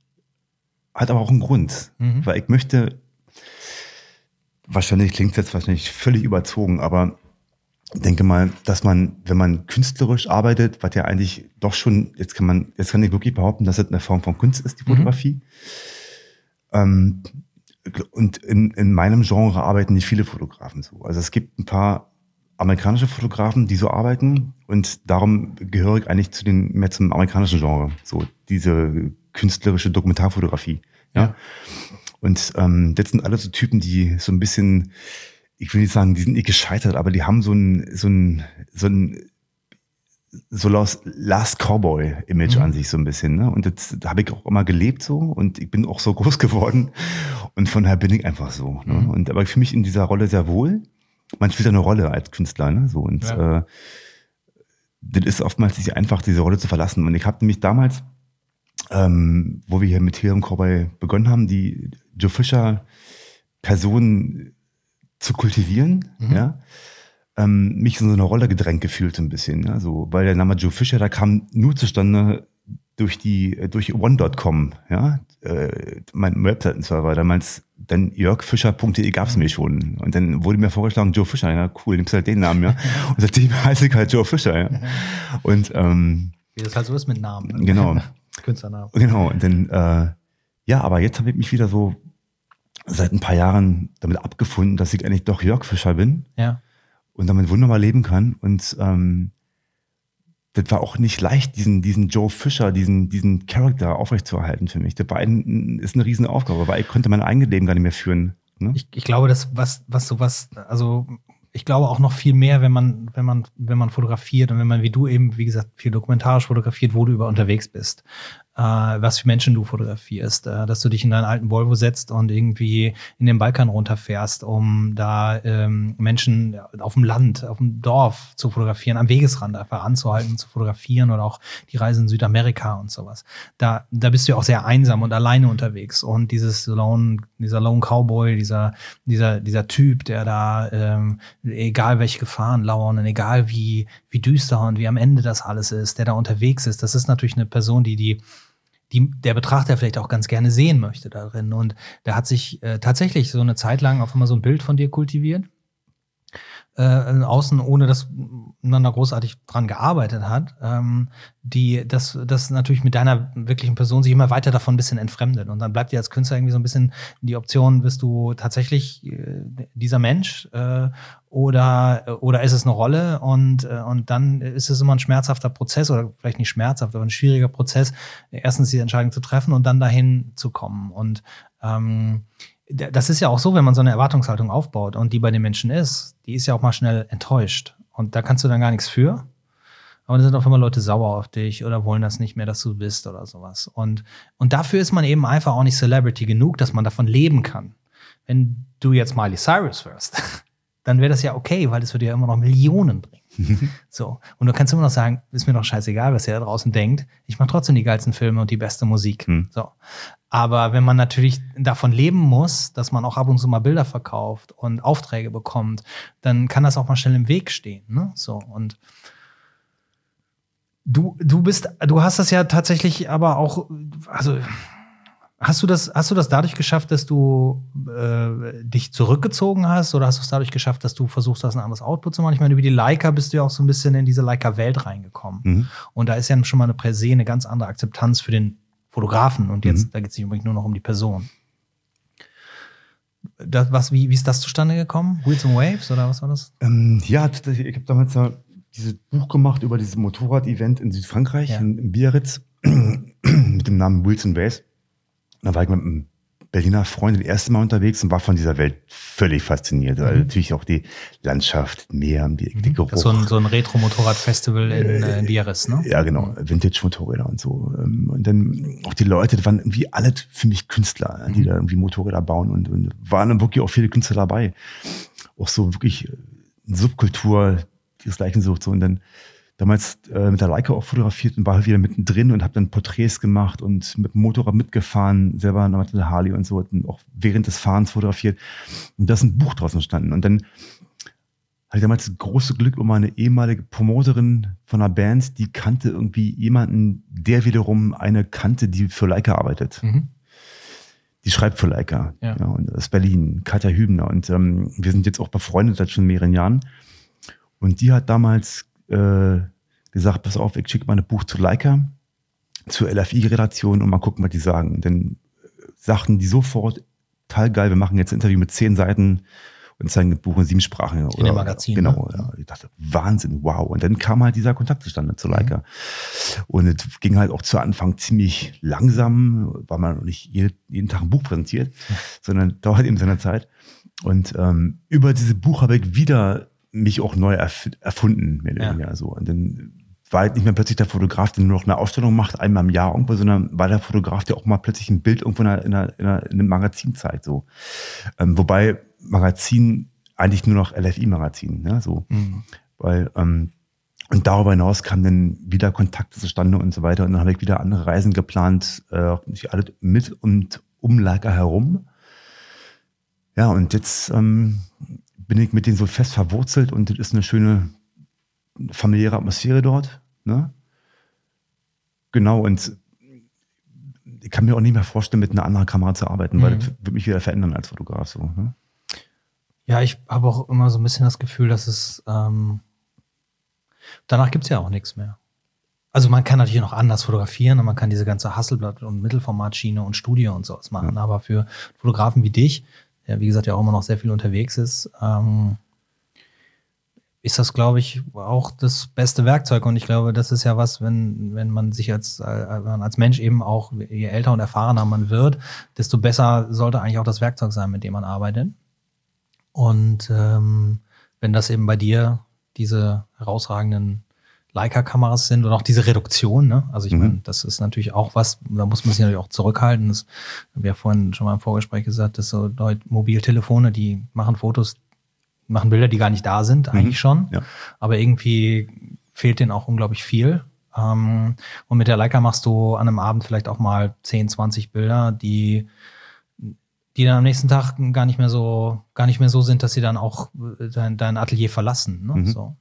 hat aber auch einen Grund. Mhm. Weil ich möchte, wahrscheinlich klingt es jetzt wahrscheinlich völlig überzogen, aber denke mal, dass man, wenn man künstlerisch arbeitet, was ja eigentlich doch schon, jetzt kann man, jetzt kann ich wirklich behaupten, dass es eine Form von Kunst ist, die mhm. Fotografie. Mhm. Ähm, und in, in meinem Genre arbeiten nicht viele Fotografen so. Also es gibt ein paar amerikanische Fotografen, die so arbeiten und darum gehöre ich eigentlich zu den mehr zum amerikanischen Genre, so diese künstlerische Dokumentarfotografie. Ja. ja. Und ähm, das sind alles so Typen, die so ein bisschen ich will nicht sagen, die sind nicht gescheitert, aber die haben so ein, so ein, so ein, so Last Cowboy Image mhm. an sich so ein bisschen, ne? Und das, da habe ich auch immer gelebt so und ich bin auch so [laughs] groß geworden und von daher bin ich einfach so. Ne? Mhm. Und aber ich fühle mich in dieser Rolle sehr wohl. Man spielt eine Rolle als Künstler, ne? So und ja. äh, das ist oftmals nicht einfach, diese Rolle zu verlassen. Und ich habe nämlich damals, ähm, wo wir hier mit Helium Cowboy begonnen haben, die Joe Fischer Person zu kultivieren, mhm. ja, ähm, mich in so eine Rolle gedrängt gefühlt ein bisschen, ja, so, weil der Name Joe Fischer, da kam nur zustande durch die, durch one.com, ja, äh, mein Webseitenserver, damals dann jörgfischer.de gab es mir schon. Und dann wurde mir vorgeschlagen, Joe Fischer, ja, cool, nimmst halt den Namen, ja. [laughs] Und seitdem heiße ich halt Joe Fischer, ja. Und, ähm, Wie das halt so ist mit Namen. Ne? Genau. Künstlernamen. Genau. Und dann, äh, ja, aber jetzt habe ich mich wieder so seit ein paar Jahren damit abgefunden, dass ich eigentlich doch Jörg Fischer bin. Ja. Und damit wunderbar leben kann. Und ähm, das war auch nicht leicht, diesen, diesen Joe Fischer, diesen, diesen Charakter aufrechtzuerhalten für mich. Das war ein, ist eine riesen Aufgabe, weil ich konnte mein eigenes Leben gar nicht mehr führen. Ne? Ich, ich glaube, dass was, was sowas, also ich glaube auch noch viel mehr, wenn man, wenn man, wenn man fotografiert und wenn man wie du eben, wie gesagt, viel dokumentarisch fotografiert, wo du über unterwegs bist was für Menschen du fotografierst, äh, dass du dich in deinen alten Volvo setzt und irgendwie in den Balkan runterfährst, um da ähm, Menschen auf dem Land, auf dem Dorf zu fotografieren, am Wegesrand einfach anzuhalten, zu fotografieren oder auch die Reise in Südamerika und sowas. Da, da bist du ja auch sehr einsam und alleine unterwegs und dieses Lone, dieser Lone Cowboy, dieser, dieser, dieser Typ, der da, ähm, egal welche Gefahren lauern und egal wie, wie düster und wie am Ende das alles ist, der da unterwegs ist, das ist natürlich eine Person, die die die der Betrachter vielleicht auch ganz gerne sehen möchte darin. Und da hat sich äh, tatsächlich so eine Zeit lang auf einmal so ein Bild von dir kultiviert. Äh, außen, ohne dass man da großartig dran gearbeitet hat, ähm, die das, das natürlich mit deiner wirklichen Person sich immer weiter davon ein bisschen entfremdet. Und dann bleibt dir als Künstler irgendwie so ein bisschen die Option, bist du tatsächlich äh, dieser Mensch äh, oder, oder ist es eine Rolle? Und, äh, und dann ist es immer ein schmerzhafter Prozess oder vielleicht nicht schmerzhaft, aber ein schwieriger Prozess, erstens die Entscheidung zu treffen und dann dahin zu kommen. Und ähm, das ist ja auch so, wenn man so eine Erwartungshaltung aufbaut und die bei den Menschen ist, die ist ja auch mal schnell enttäuscht. Und da kannst du dann gar nichts für. Aber dann sind auf einmal Leute sauer auf dich oder wollen das nicht mehr, dass du bist oder sowas. Und, und dafür ist man eben einfach auch nicht Celebrity genug, dass man davon leben kann. Wenn du jetzt Miley Cyrus wirst, [laughs] dann wäre das ja okay, weil das würde ja immer noch Millionen bringen. [laughs] so. Und du kannst immer noch sagen, ist mir doch scheißegal, was ihr da draußen denkt. Ich mache trotzdem die geilsten Filme und die beste Musik. Hm. So. Aber wenn man natürlich davon leben muss, dass man auch ab und zu mal Bilder verkauft und Aufträge bekommt, dann kann das auch mal schnell im Weg stehen. Ne? So. Und du, du bist, du hast das ja tatsächlich aber auch, also Hast du das, hast du das dadurch geschafft, dass du äh, dich zurückgezogen hast oder hast du es dadurch geschafft, dass du versuchst hast, ein anderes Output zu machen? Ich meine, über die Leica bist du ja auch so ein bisschen in diese Leica-Welt reingekommen. Mhm. Und da ist ja schon mal eine Präse, eine ganz andere Akzeptanz für den Fotografen. Und jetzt, mhm. da geht es nicht unbedingt nur noch um die Person. Das, was, wie, wie ist das zustande gekommen? Wheels and Waves oder was war das? Ähm, ja, ich habe damals ja dieses Buch gemacht über dieses Motorrad-Event in Südfrankreich, ja. in, in Biarritz, [clears throat] mit dem Namen Wheels and Waves da war ich mit einem Berliner Freunde das erste Mal unterwegs und war von dieser Welt völlig fasziniert. Also natürlich auch die Landschaft, Meer, die, die Geruch. Das ist so ein, so ein Retro-Motorrad-Festival in, äh, in Biarritz, ne? Ja, genau. Vintage-Motorräder und so. Ähm, Und dann auch die Leute, das waren irgendwie alle für mich Künstler, die da irgendwie Motorräder bauen und, und waren dann wirklich auch viele Künstler dabei. Auch so wirklich eine Subkultur, die das Gleiche sucht. So. Und dann damals äh, mit der Leica auch fotografiert und war halt wieder mittendrin und habe dann Porträts gemacht und mit dem Motorrad mitgefahren, selber mit der Harley und so und auch während des Fahrens fotografiert. Und da ist ein Buch draus entstanden. Und dann hatte ich damals das große Glück um meine ehemalige Promoterin von einer Band, die kannte irgendwie jemanden, der wiederum eine kannte, die für Leica arbeitet. Mhm. Die schreibt für Leica. Ja. und aus Berlin, Katja Hübner. Und ähm, wir sind jetzt auch befreundet seit schon mehreren Jahren. Und die hat damals äh, gesagt, pass auf, ich schicke mal ein Buch zu Leica, zur LFI-Redaktion und mal gucken, was die sagen. Denn äh, sagten die sofort, total geil, wir machen jetzt ein Interview mit zehn Seiten und zeigen das Buch in sieben Sprachen. In dem Magazin, Genau, ne? ja. Ich dachte, Wahnsinn, wow. Und dann kam halt dieser Kontakt zustande Mhm. zu Leica. Und es ging halt auch zu Anfang ziemlich langsam, weil man noch nicht jede, jeden Tag ein Buch präsentiert, sondern [laughs] dauert eben seine Zeit. Und ähm, über dieses Buch habe ich wieder mich auch neu erf erfunden, mehr oder Ja. weniger so. Und dann war halt nicht mehr plötzlich der Fotograf, der nur noch eine Ausstellung macht, einmal im Jahr irgendwo, sondern war der Fotograf, der auch mal plötzlich ein Bild irgendwo in, einer, in, einer, in, einem Magazin zeigt. So. Ähm, wobei Magazin eigentlich nur noch LFI-Magazin, ne? so. Mhm. Weil, ähm, und darüber hinaus kamen dann wieder Kontakte zustande und so weiter. Und dann habe ich wieder andere Reisen geplant, äh, mit und um Leica herum. Ja, und jetzt ähm, bin ich mit denen so fest verwurzelt und es ist eine schöne familiäre Atmosphäre dort. Ne? Genau, und ich kann mir auch nicht mehr vorstellen, mit einer anderen Kamera zu arbeiten, weil Mhm. das wird mich wieder verändern als Fotograf. So, ne? Ja, ich habe auch immer so ein bisschen das Gefühl, dass es ähm, danach gibt's ja auch nichts mehr. Also man kann natürlich noch anders fotografieren und man kann diese ganze Hasselblatt- und Mittelformatschiene und Studio und sowas machen. Aber für Fotografen wie dich, der wie gesagt ja auch immer noch sehr viel unterwegs ist, ähm, ist das, glaube ich, auch das beste Werkzeug. Und ich glaube, das ist ja was, wenn, wenn man sich als, äh, als Mensch eben auch, je älter und erfahrener man wird, desto besser sollte eigentlich auch das Werkzeug sein, mit dem man arbeitet. Und ähm, wenn das eben bei dir diese herausragenden Leica-Kameras sind und auch diese Reduktion, ne? Also ich Mhm. meine, das ist natürlich auch was, da muss man sich natürlich auch zurückhalten. Das haben wir ja vorhin schon mal im Vorgespräch gesagt, dass so Leute, Mobiltelefone, die machen Fotos, machen Bilder, die gar nicht da sind, eigentlich schon. Ja. Aber irgendwie fehlt denen auch unglaublich viel. Ähm, und mit der Leica machst du an einem Abend vielleicht auch mal 10, 20 Bilder, die die dann am nächsten Tag gar nicht mehr so, gar nicht mehr so sind, dass sie dann auch dein, dein Atelier verlassen. Ne? Mhm. So.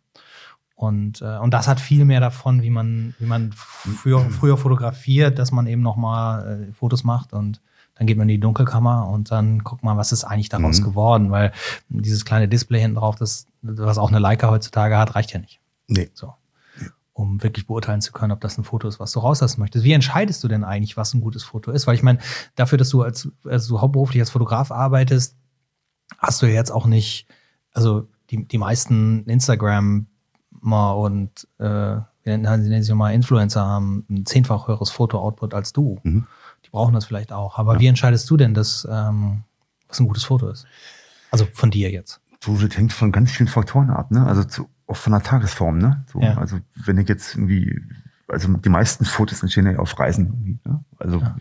Und, äh, und das hat viel mehr davon, wie man, wie man früher, [clears throat] früher fotografiert, dass man eben nochmal äh, Fotos macht und dann geht man in die Dunkelkammer und dann guckt man, was ist eigentlich daraus Mhm. geworden, weil dieses kleine Display hinten drauf, das, was auch eine Leica heutzutage hat, reicht ja nicht. Nee. So. Um wirklich beurteilen zu können, ob das ein Foto ist, was du rauslassen möchtest. Wie entscheidest du denn eigentlich, was ein gutes Foto ist? Weil ich meine, dafür, dass du als, als du hauptberuflich als Fotograf arbeitest, hast du ja jetzt auch nicht, also die, die meisten Instagrammer und äh, wie nennen sie mal Influencer haben ein zehnfach höheres Foto-Output als du. Mhm. Die brauchen das vielleicht auch. Aber wie entscheidest du denn, dass, ähm, was ein gutes Foto ist? Also von dir jetzt. So, das hängt von ganz vielen Faktoren ab, ne? Also zu, auch von der Tagesform, ne? So, Ja. Also wenn ich jetzt irgendwie, also die meisten Fotos entstehen ja auf Reisen irgendwie, ne? Also Ja.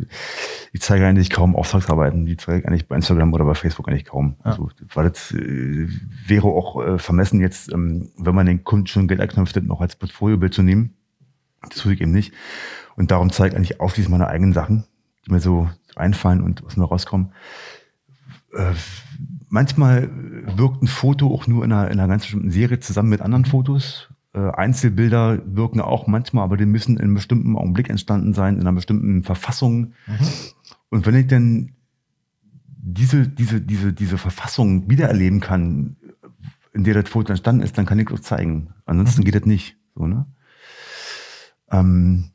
ich zeige eigentlich kaum Auftragsarbeiten, die zeige ich eigentlich bei Instagram oder bei Facebook eigentlich kaum. Ja. Also, weil das äh, wäre auch äh, vermessen jetzt, ähm, wenn man den Kunden schon Geld erknüpft, noch als Portfoliobild zu nehmen. Das tue ich eben nicht. Und darum zeige ich eigentlich ausschließlich meine eigenen Sachen, die mir so einfallen und aus mir rauskommen. Äh, manchmal wirkt ein Foto auch nur in einer, in einer ganz bestimmten Serie zusammen mit anderen Fotos. Äh, Einzelbilder wirken auch manchmal, aber die müssen in einem bestimmten Augenblick entstanden sein, in einer bestimmten Verfassung. Und wenn ich dann diese, diese, diese, diese Verfassung wiedererleben kann, in der das Foto entstanden ist, dann kann ich es zeigen. Ansonsten geht das nicht. So, ne? ähm,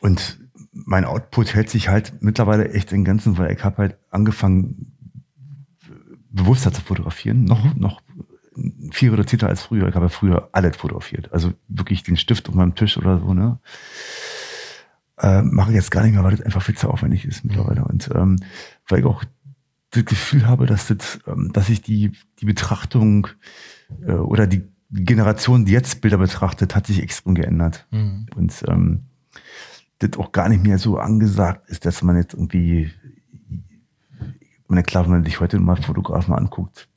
und mein Output hält sich halt mittlerweile echt in Grenzen, weil ich habe halt angefangen, bewusster zu fotografieren, noch, noch viel reduzierter als früher. Ich habe ja früher alles fotografiert. Also wirklich den Stift auf meinem Tisch oder so, ne? äh, mache ich jetzt gar nicht mehr, weil das einfach viel zu aufwendig ist mittlerweile. Mhm. Und ähm, weil ich auch das Gefühl habe, dass, das, ähm, dass ich die, die Betrachtung äh, oder die Generation, die jetzt Bilder betrachtet, hat sich extrem geändert. Mhm. Und ähm, das auch gar nicht mehr so angesagt ist, dass man jetzt irgendwie, meine, klar, wenn man sich heute mal Fotografen anguckt,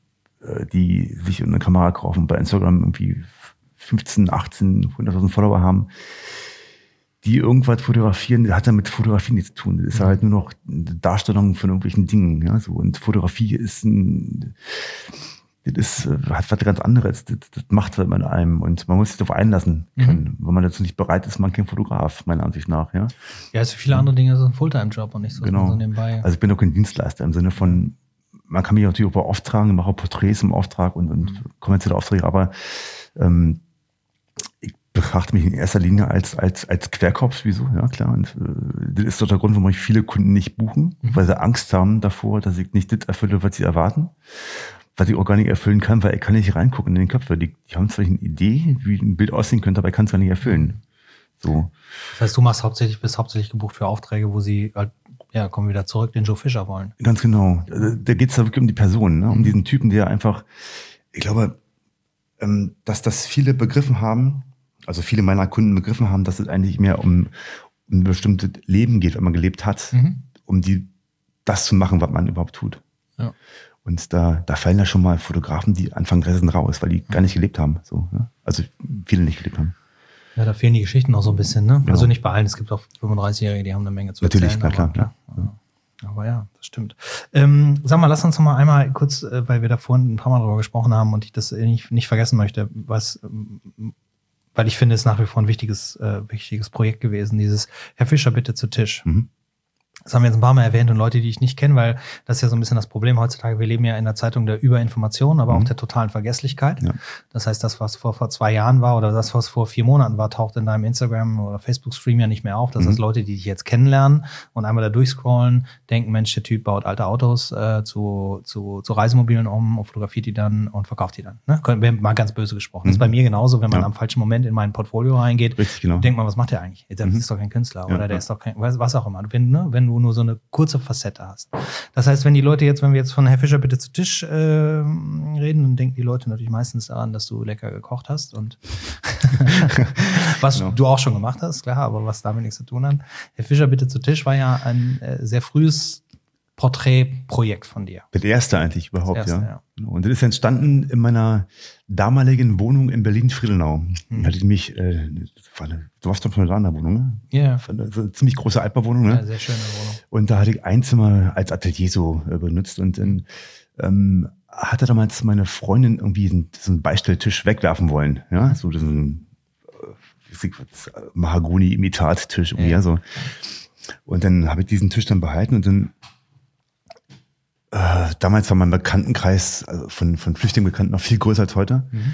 die sich eine Kamera kaufen, bei Instagram irgendwie 15, 18, 100.000 Follower haben, die irgendwas fotografieren, das hat ja mit Fotografie nichts zu tun. Das ist halt nur noch eine Darstellung von irgendwelchen Dingen. Ja, so. Und Fotografie ist ein, das ist, äh, hat was ganz anderes. Das, das macht was mit einem und man muss sich darauf einlassen können. Mhm. Wenn man dazu nicht bereit ist, man kein Fotograf, meiner Ansicht nach. Ja, ja also viele andere Dinge sind ein Fulltime-Job und nicht so, genau. so nebenbei. Also ich bin auch kein Dienstleister im Sinne von, man kann mich natürlich auch beauftragen, mache Porträts im Auftrag und, und mhm. kommerzielle Aufträge, aber ähm, ich betrachte mich in erster Linie als, als, als Querkopf, wieso, ja klar. Und äh, das ist doch der Grund, warum ich viele Kunden nicht buchen, mhm. weil sie Angst haben davor, dass ich nicht das erfülle, was sie erwarten was ich auch gar nicht erfüllen kann, weil ich kann nicht reingucken in den Köpfe. Die, die haben zwar eine Idee, wie ein Bild aussehen könnte, aber ich kann es gar nicht erfüllen. So. Das heißt, du machst hauptsächlich, bist hauptsächlich gebucht für Aufträge, wo sie halt, ja, kommen wieder zurück, den Joe Fischer wollen. Ganz genau. Da geht es wirklich um die Person, ne? um mhm. diesen Typen, der einfach, ich glaube, ähm, dass das viele begriffen haben, also viele meiner Kunden begriffen haben, dass es eigentlich mehr um, um ein bestimmtes Leben geht, wenn man gelebt hat, mhm. um die das zu machen, was man überhaupt tut. Ja. Und da, da fallen ja schon mal Fotografen, die anfangen Reisen raus, weil die gar nicht gelebt haben. So, ne? Also viele nicht gelebt haben. Ja, da fehlen die Geschichten noch so ein bisschen, ne? Ja. Also nicht bei allen, es gibt auch 35-Jährige, die haben eine Menge zu Natürlich, erzählen. Natürlich, klar, klar. Ja. Aber ja, das stimmt. Ähm, sag mal, lass uns noch mal einmal kurz, äh, weil wir da vorhin ein paar Mal drüber gesprochen haben und ich das nicht, nicht vergessen möchte, was, weil ich finde, es nach wie vor ein wichtiges, äh, wichtiges Projekt gewesen, dieses Herr Fischer, bitte zu Tisch. Mhm. Das haben wir jetzt ein paar Mal erwähnt und Leute, die ich nicht kenne, weil das ist ja so ein bisschen das Problem heutzutage. Wir leben ja in der Zeitung der Überinformation, aber mhm. auch der totalen Vergesslichkeit. Ja. Das heißt, das, was vor, vor zwei Jahren war oder das, was vor vier Monaten war, taucht in deinem Instagram oder Facebook-Stream ja nicht mehr auf. Das mhm. heißt, Leute, die dich jetzt kennenlernen und einmal da durchscrollen, denken, Mensch, der Typ baut alte Autos äh, zu, zu, zu Reisemobilen um und fotografiert die dann und verkauft die dann. Ne? Mal ganz böse gesprochen. Mhm. Das ist bei mir genauso, wenn man ja. am falschen Moment in mein Portfolio reingeht, Richtig, genau. denkt man, was macht der eigentlich? Der mhm. ist doch kein Künstler ja, oder der ist doch kein, was, was auch immer. Wenn, ne? wenn du nur so eine kurze Facette hast. Das heißt, wenn die Leute jetzt, wenn wir jetzt von Herr Fischer bitte zu Tisch äh, reden, dann denken die Leute natürlich meistens daran, dass du lecker gekocht hast und [laughs] was genau. du auch schon gemacht hast, klar, aber was damit nichts zu tun hat. Herr Fischer bitte zu Tisch war ja ein äh, sehr frühes Porträtprojekt von dir. Das erste eigentlich überhaupt, erste, ja. ja. Und das ist entstanden in meiner damaligen Wohnung in Berlin-Friedenau. Hm. Hatte ich mich, äh, eine, du warst doch von der Wohnung, ne? Ja. Yeah. Eine ziemlich große Altbauwohnung, ne? Ja, sehr schöne Wohnung. Und da hatte ich ein Zimmer als Atelier so äh, benutzt und dann ähm, hatte damals meine Freundin irgendwie so einen Beistelltisch wegwerfen wollen, ja, so diesen äh, Mahagoni-Imitat-Tisch irgendwie, ja. so. Und dann habe ich diesen Tisch dann behalten und dann äh, damals war mein Bekanntenkreis also von, von Flüchtlingen Bekannten noch viel größer als heute. Mhm.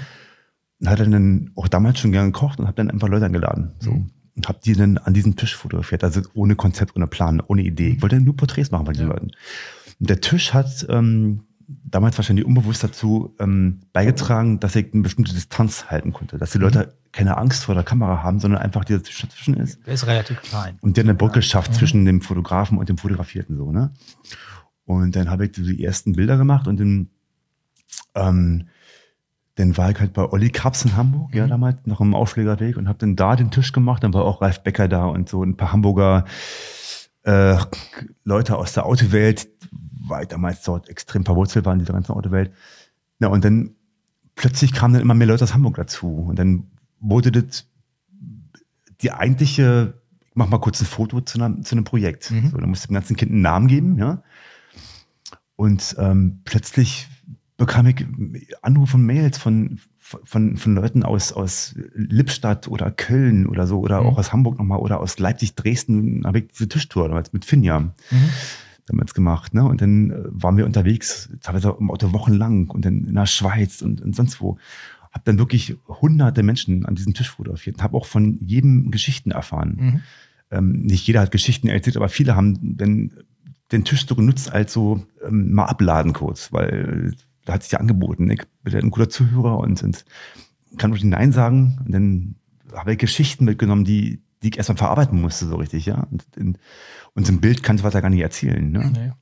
Und hatte dann auch damals schon gern gekocht und habe dann einfach Leute eingeladen. So. Mhm. Und habe die dann an diesem Tisch fotografiert, also ohne Konzept, ohne Plan, ohne Idee. Ich wollte nur Porträts machen bei den ja. Leuten. Und der Tisch hat ähm, damals wahrscheinlich unbewusst dazu ähm, beigetragen, dass ich eine bestimmte Distanz halten konnte. Dass die Leute mhm. keine Angst vor der Kamera haben, sondern einfach dieser Tisch dazwischen ist. Der ist relativ klein. Und der eine Brücke schafft mhm. zwischen dem Fotografen und dem Fotografierten so, ne? Und dann habe ich die ersten Bilder gemacht und dann, ähm, dann war ich halt bei Olli Kaps in Hamburg, mhm. ja, damals, noch im Aufschlägerweg und habe dann da den Tisch gemacht. Dann war auch Ralf Becker da und so ein paar Hamburger äh, Leute aus der Autowelt, weil damals dort extrem verwurzelt waren, diese ganze Autowelt. Ja, und dann plötzlich kamen dann immer mehr Leute aus Hamburg dazu. Und dann wurde das die eigentliche, ich mach mal kurz ein Foto zu, einer, zu einem Projekt. Mhm. So, dann musste dem ganzen Kind einen Namen geben, ja. Und ähm, plötzlich bekam ich Anrufe und Mails von, von, von Leuten aus, aus Lippstadt oder Köln oder so oder mhm. auch aus Hamburg nochmal oder aus Leipzig, Dresden habe ich diese Tischtour damals mit Finja mhm. damals gemacht. Ne? Und dann äh, waren wir unterwegs, teilweise im Auto wochenlang und dann in der Schweiz und, und sonst wo. Habe dann wirklich hunderte Menschen an diesem Tisch fotografiert und habe auch von jedem Geschichten erfahren. Mhm. Ähm, nicht jeder hat Geschichten erzählt, aber viele haben dann den Tisch so genutzt als so ähm, mal abladen kurz, weil da hat sich ja angeboten. Ich bin ein guter Zuhörer und, und kann durch Nein sagen. Und dann habe ich Geschichten mitgenommen, die, die ich erstmal verarbeiten musste, so richtig, ja. Und, in, und im Bild kannst du was da gar nicht erzählen. Ne? Nee.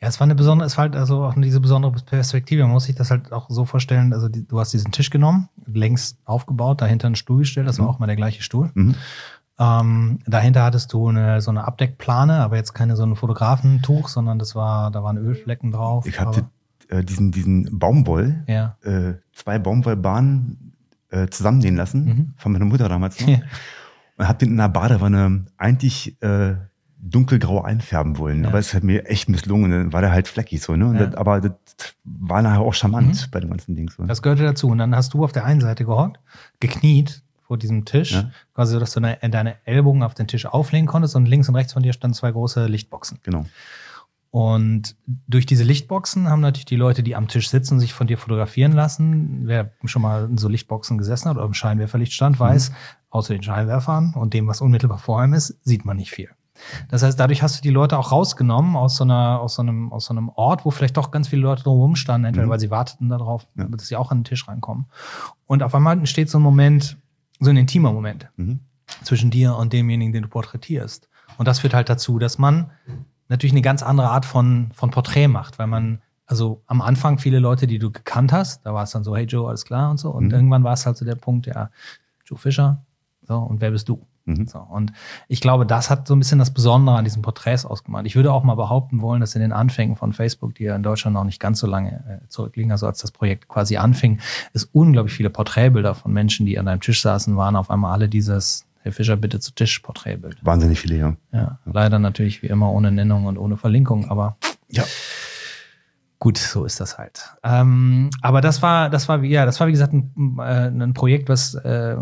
Ja, es war eine besondere, es war halt also auch diese besondere Perspektive. Man muss sich das halt auch so vorstellen. Also die, du hast diesen Tisch genommen, längs aufgebaut, dahinter einen Stuhl gestellt, das war Mhm. auch mal der gleiche Stuhl. Mhm. Ähm, dahinter hattest du eine, so eine Abdeckplane, aber jetzt keine so ein Fotografentuch, sondern das war, da waren Ölflecken drauf. Ich hatte äh, diesen, diesen Baumwoll, ja. äh, zwei Baumwollbahnen äh, zusammennähen lassen, Mhm. von meiner Mutter damals noch. Ja. Und hab den in der Badewanne eigentlich äh, dunkelgrau einfärben wollen. Ja. Aber es hat mir echt misslungen. Dann war der halt fleckig so, ne? Ja. Das, aber das war nachher auch charmant Mhm. bei dem ganzen Ding. So. Das gehörte dazu. Und dann hast du auf der einen Seite gehockt, gekniet vor diesem Tisch, Ja. quasi so, dass du deine, deine Ellbogen auf den Tisch auflegen konntest und links und rechts von dir standen zwei große Lichtboxen. Genau. Und durch diese Lichtboxen haben natürlich die Leute, die am Tisch sitzen, sich von dir fotografieren lassen. Wer schon mal in so Lichtboxen gesessen hat oder im Scheinwerferlicht stand, weiß, außer den Scheinwerfern und dem, was unmittelbar vor einem ist, sieht man nicht viel. Das heißt, dadurch hast du die Leute auch rausgenommen aus so, einer, aus so, einem, aus so einem Ort, wo vielleicht doch ganz viele Leute drumherum standen, entweder Mhm. weil sie warteten darauf, Ja. dass sie auch an den Tisch reinkommen. Und auf einmal entsteht so ein Moment, so ein intimer Moment Mhm. zwischen dir und demjenigen, den du porträtierst. Und das führt halt dazu, dass man natürlich eine ganz andere Art von, von Porträt macht, weil man, also am Anfang viele Leute, die du gekannt hast, da war es dann so, hey Joe, alles klar und so. Und Mhm. irgendwann war es halt so der Punkt, ja, Joe Fischer, so, und wer bist du? Mhm. So, und ich glaube, das hat so ein bisschen das Besondere an diesen Porträts ausgemacht. Ich würde auch mal behaupten wollen, dass in den Anfängen von Facebook, die ja in Deutschland noch nicht ganz so lange äh, zurückliegen, also als das Projekt quasi anfing, es unglaublich viele Porträtbilder von Menschen, die an deinem Tisch saßen, waren auf einmal alle dieses Herr Fischer, bitte zu Tisch Porträtbild. Wahnsinnig viele, ja. Ja, leider natürlich wie immer ohne Nennung und ohne Verlinkung, aber Ja. gut, so ist das halt. Ähm, aber das war, das war wie, ja, das war wie gesagt ein, äh, ein Projekt, was, äh,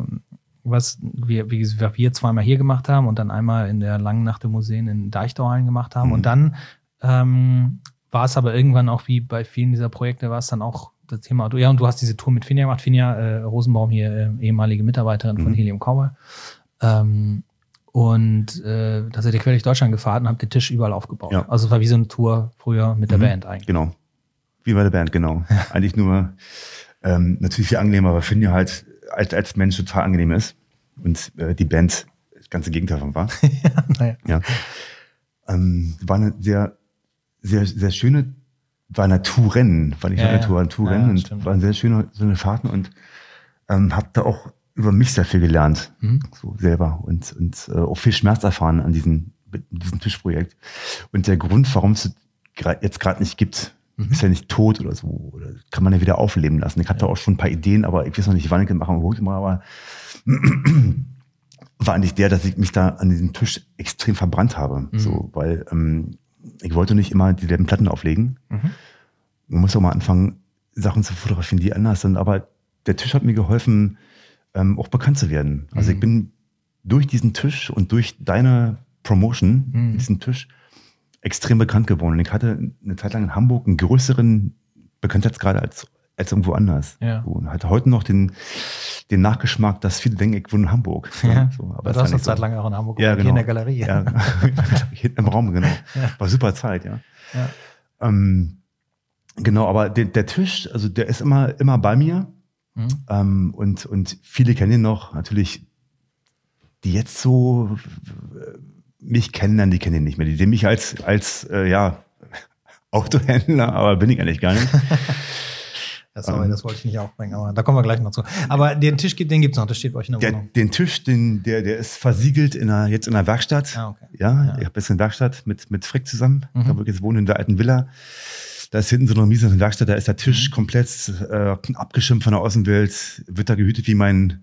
was wir, wie gesagt, wir zweimal hier gemacht haben und dann einmal in der langen Nacht der Museen in Deichtorhallen gemacht haben. Mhm. Und dann ähm, war es aber irgendwann auch wie bei vielen dieser Projekte, war es dann auch das Thema, ja, und du hast diese Tour mit Finja gemacht. Finja äh, Rosenbaum hier, äh, ehemalige Mitarbeiterin von Mhm. Helium Cowboy. Ähm, und äh, da seid ihr quer durch Deutschland gefahren und habt den Tisch überall aufgebaut. Ja. Also es war wie so eine Tour früher mit der Mhm. Band eigentlich. Genau. Wie bei der Band, genau. [laughs] Eigentlich nur ähm, natürlich viel angenehmer, aber finde ja halt als, als Mensch total angenehm ist. Und äh, die Band das ganze Gegenteil von war. [laughs] ja, naja. Ja. Ähm, war eine sehr, sehr, sehr schöne, war eine Touren, war nicht Ja, eine. Tour, eine Touren Ja, und waren sehr schöne, so eine Fahrten und ähm, hab da auch über mich sehr viel gelernt, Mhm. so selber und, und äh, auch viel Schmerz erfahren an diesem, diesem Tischprojekt. Und der Grund, warum es jetzt gerade nicht gibt, Mhm. ist ja nicht tot oder so, oder kann man ja wieder aufleben lassen. Ich hatte auch schon ein paar Ideen, aber ich weiß noch nicht, wann ich das machen wollte, aber [clears throat] war eigentlich der, dass ich mich da an diesem Tisch extrem verbrannt habe. Mhm. So, weil ähm, ich wollte nicht immer dieselben Platten auflegen. Mhm. Man muss auch mal anfangen, Sachen zu fotografieren, die anders sind. Aber der Tisch hat mir geholfen, ähm, auch bekannt zu werden. Also Mhm. ich bin durch diesen Tisch und durch deine Promotion, Mhm. diesen Tisch, extrem bekannt geworden. Und ich hatte eine Zeit lang in Hamburg einen größeren Bekanntheitsgrad als, als irgendwo anders. Ja. So, und hatte heute noch den, den Nachgeschmack, dass viele denken, ich wohne in Hamburg. Ja. So, Aber du hast eine Zeit so. lang auch in Hamburg Ja, gewohnt, hier genau. in der Galerie. Ja, [laughs] hinten im Raum, genau. Ja. War super Zeit, ja. Ja. Ähm, genau, aber der, der Tisch, also der ist immer, immer bei mir. Mhm. Ähm, und, und viele kennen ihn noch, natürlich, die jetzt so äh, mich kennenlernen, die kennen ihn nicht mehr. Die sehen mich als, als äh, ja, [laughs] Autohändler, aber bin ich eigentlich gar nicht. [laughs] Ja, sorry, Ähm. das wollte ich nicht aufbringen, aber da kommen wir gleich noch zu. Aber den Tisch, gibt- den gibt's noch, der steht bei euch in der Der, Wohnung. den Tisch, den, der, der ist versiegelt in einer, jetzt in einer Werkstatt. Ah, okay. Ja, Ja. ich habe jetzt eine Werkstatt mit, mit Frick zusammen. Mhm. Da wo ich jetzt wohne in der alten Villa. Da ist hinten so eine miese Werkstatt, da ist der Tisch Mhm. komplett äh, abgeschirmt von der Außenwelt, wird da gehütet wie mein,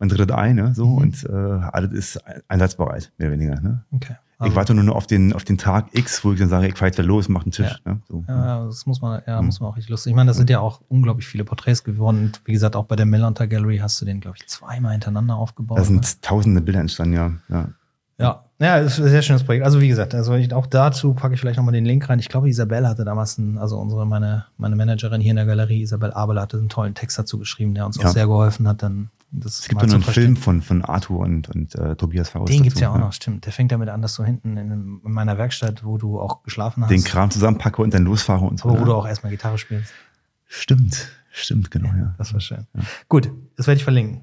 mein drittes Ei, ne? So, Mhm. und äh, alles ist einsatzbereit, mehr oder weniger. Ne? Okay. Ich Also- warte nur noch auf den, auf den Tag X, wo ich dann sage, ich fahr jetzt da los, mach einen Tisch. Ja. Ne? So. Ja, das muss man, ja, Mhm. muss man auch richtig lustig. Ich meine, das sind ja auch unglaublich viele Porträts geworden. Und wie gesagt, auch bei der Millonter Gallery hast du den, glaube ich, zweimal hintereinander aufgebaut. Da ne? sind tausende Bilder entstanden, ja. ja. Ja, ja, das ist ein sehr schönes Projekt. Also wie gesagt, also ich, auch dazu packe ich vielleicht nochmal den Link rein. Ich glaube, Isabel hatte damals, einen, also unsere, meine, meine Managerin hier in der Galerie, Isabel Abel, hatte einen tollen Text dazu geschrieben, der uns auch Ja. sehr geholfen hat, dann das Es gibt mal ja noch einen. Film von, von Arthur und, und äh, Tobias Faust. Den gibt's dazu, ja auch noch, stimmt. Der fängt damit an, dass du hinten in, in meiner Werkstatt, wo du auch geschlafen hast, Den Kram zusammenpacke und dann losfahre und so. aber wo du auch erstmal Gitarre spielst. Stimmt, stimmt, genau, ja. Das war schön. Gut, das werde ich verlinken.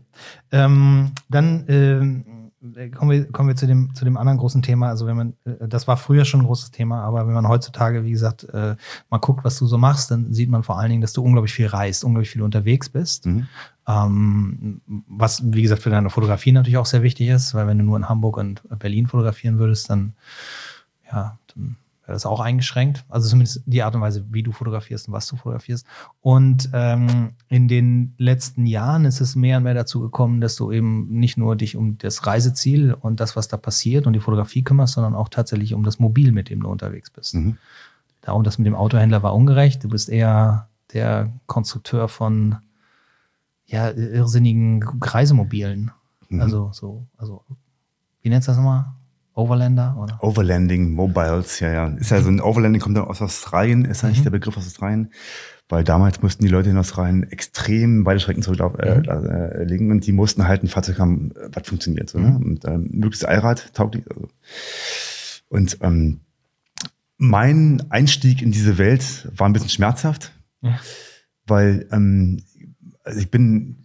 Ähm, dann ähm, äh, kommen wir, kommen wir zu dem, zu dem anderen großen Thema. Also wenn man, äh, das war früher schon ein großes Thema, aber wenn man heutzutage, wie gesagt, äh, mal guckt, was du so machst, dann sieht man vor allen Dingen, dass du unglaublich viel reist, unglaublich viel unterwegs bist. Mhm. Ähm, was, wie gesagt, für deine Fotografie natürlich auch sehr wichtig ist, weil wenn du nur in Hamburg und Berlin fotografieren würdest, dann, ja, dann das auch eingeschränkt. Also zumindest die Art und Weise, wie du fotografierst und was du fotografierst. Und ähm, in den letzten Jahren ist es mehr und mehr dazu gekommen, dass du eben nicht nur dich um das Reiseziel und das, was da passiert und die Fotografie kümmerst, sondern auch tatsächlich um das Mobil, mit dem du unterwegs bist. Mhm. Darum, das mit dem Autohändler war ungerecht. Du bist eher der Konstrukteur von ja, irrsinnigen Reisemobilen. Mhm. Also so, also wie nennst du das nochmal? Overlander, oder? Overlanding Mobiles, ja, ja. Ist ja so ein Overlanding kommt dann aus Australien, ist eigentlich mhm. der Begriff aus Australien. Weil damals mussten die Leute in Australien extrem beide Strecken zurücklegen äh, mhm. äh, und die mussten halt ein Fahrzeug haben, was funktioniert. So, ne? Mhm. Und ähm, möglichst Allrad tauglich. Also. Und ähm, mein Einstieg in diese Welt war ein bisschen schmerzhaft, ja. weil ähm, also ich bin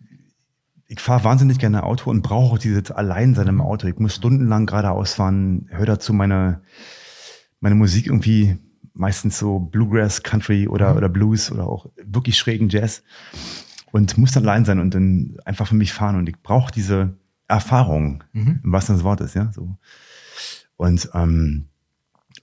ich fahre wahnsinnig gerne Auto und brauche auch dieses Alleinsein im Auto. Ich muss stundenlang geradeaus fahren, höre dazu meine, meine Musik irgendwie meistens so Bluegrass, Country oder, mhm. oder Blues oder auch wirklich schrägen Jazz und muss dann allein sein und dann einfach für mich fahren und ich brauche diese Erfahrung, mhm. im wahrsten Sinne des Wortes, ja, so. Und ähm,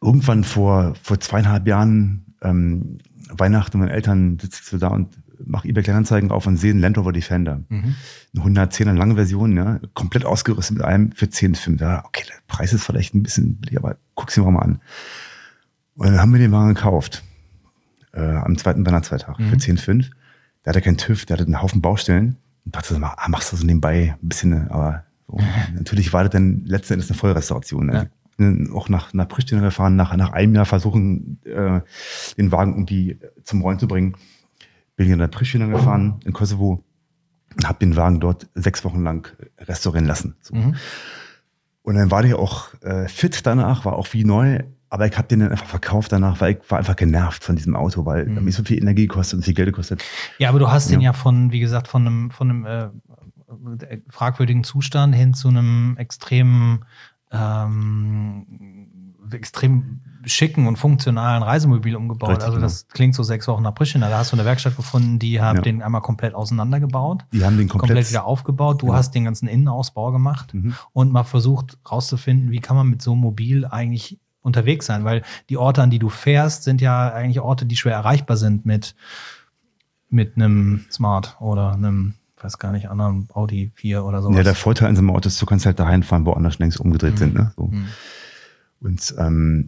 irgendwann vor, vor zweieinhalb Jahren, ähm, Weihnachten, meine Eltern sitze ich so da und mache eBay Kleinanzeigen auf und sehe einen Land Rover Defender. Mhm. Eine 110er lange Version, ja, komplett ausgerüstet mit allem für 10,5. Ja, okay, der Preis ist vielleicht ein bisschen billig, aber guck's dir mal an. Und dann haben wir den Wagen gekauft. Äh, am zweiten Weihnachtsfeiertag mhm. für 10,5. Der hatte keinen TÜV, der hatte einen Haufen Baustellen. Und dachte so, ah, machst du so nebenbei ein bisschen, aber so. [laughs] natürlich war das dann letzten Endes eine Vollrestauration. Ne? Ja auch nach, nach Pristina gefahren, nach, nach einem Jahr versuchen, äh, den Wagen irgendwie zum Rollen zu bringen bin ich in der Pristina gefahren in Kosovo und habe den Wagen dort sechs Wochen lang restaurieren lassen. So. Mhm. Und dann war der auch äh, fit danach, war auch wie neu, aber ich habe den dann einfach verkauft danach, weil ich war einfach genervt von diesem Auto, weil mhm. mir so viel Energie kostet und viel Geld kostet. Ja, aber du hast ja. den ja von, wie gesagt, von einem, von einem äh, fragwürdigen Zustand hin zu einem extremen, ähm, extrem schicken und funktionalen Reisemobil umgebaut. Richtig, also das genau. klingt so sechs Wochen nach Pristina. Da hast du eine Werkstatt gefunden, die haben ja. den einmal komplett auseinandergebaut. Die haben den komplett, komplett wieder aufgebaut. Du genau. hast den ganzen Innenausbau gemacht mhm. und mal versucht rauszufinden, wie kann man mit so einem Mobil eigentlich unterwegs sein, weil die Orte, an die du fährst, sind ja eigentlich Orte, die schwer erreichbar sind mit, mit einem Smart oder einem weiß gar nicht, anderen Audi 4 oder sowas. Ja, der Vorteil an so einem Auto ist, du kannst halt daheim fahren, wo anders längst umgedreht mhm. sind. Ne? So. Mhm. Und ähm,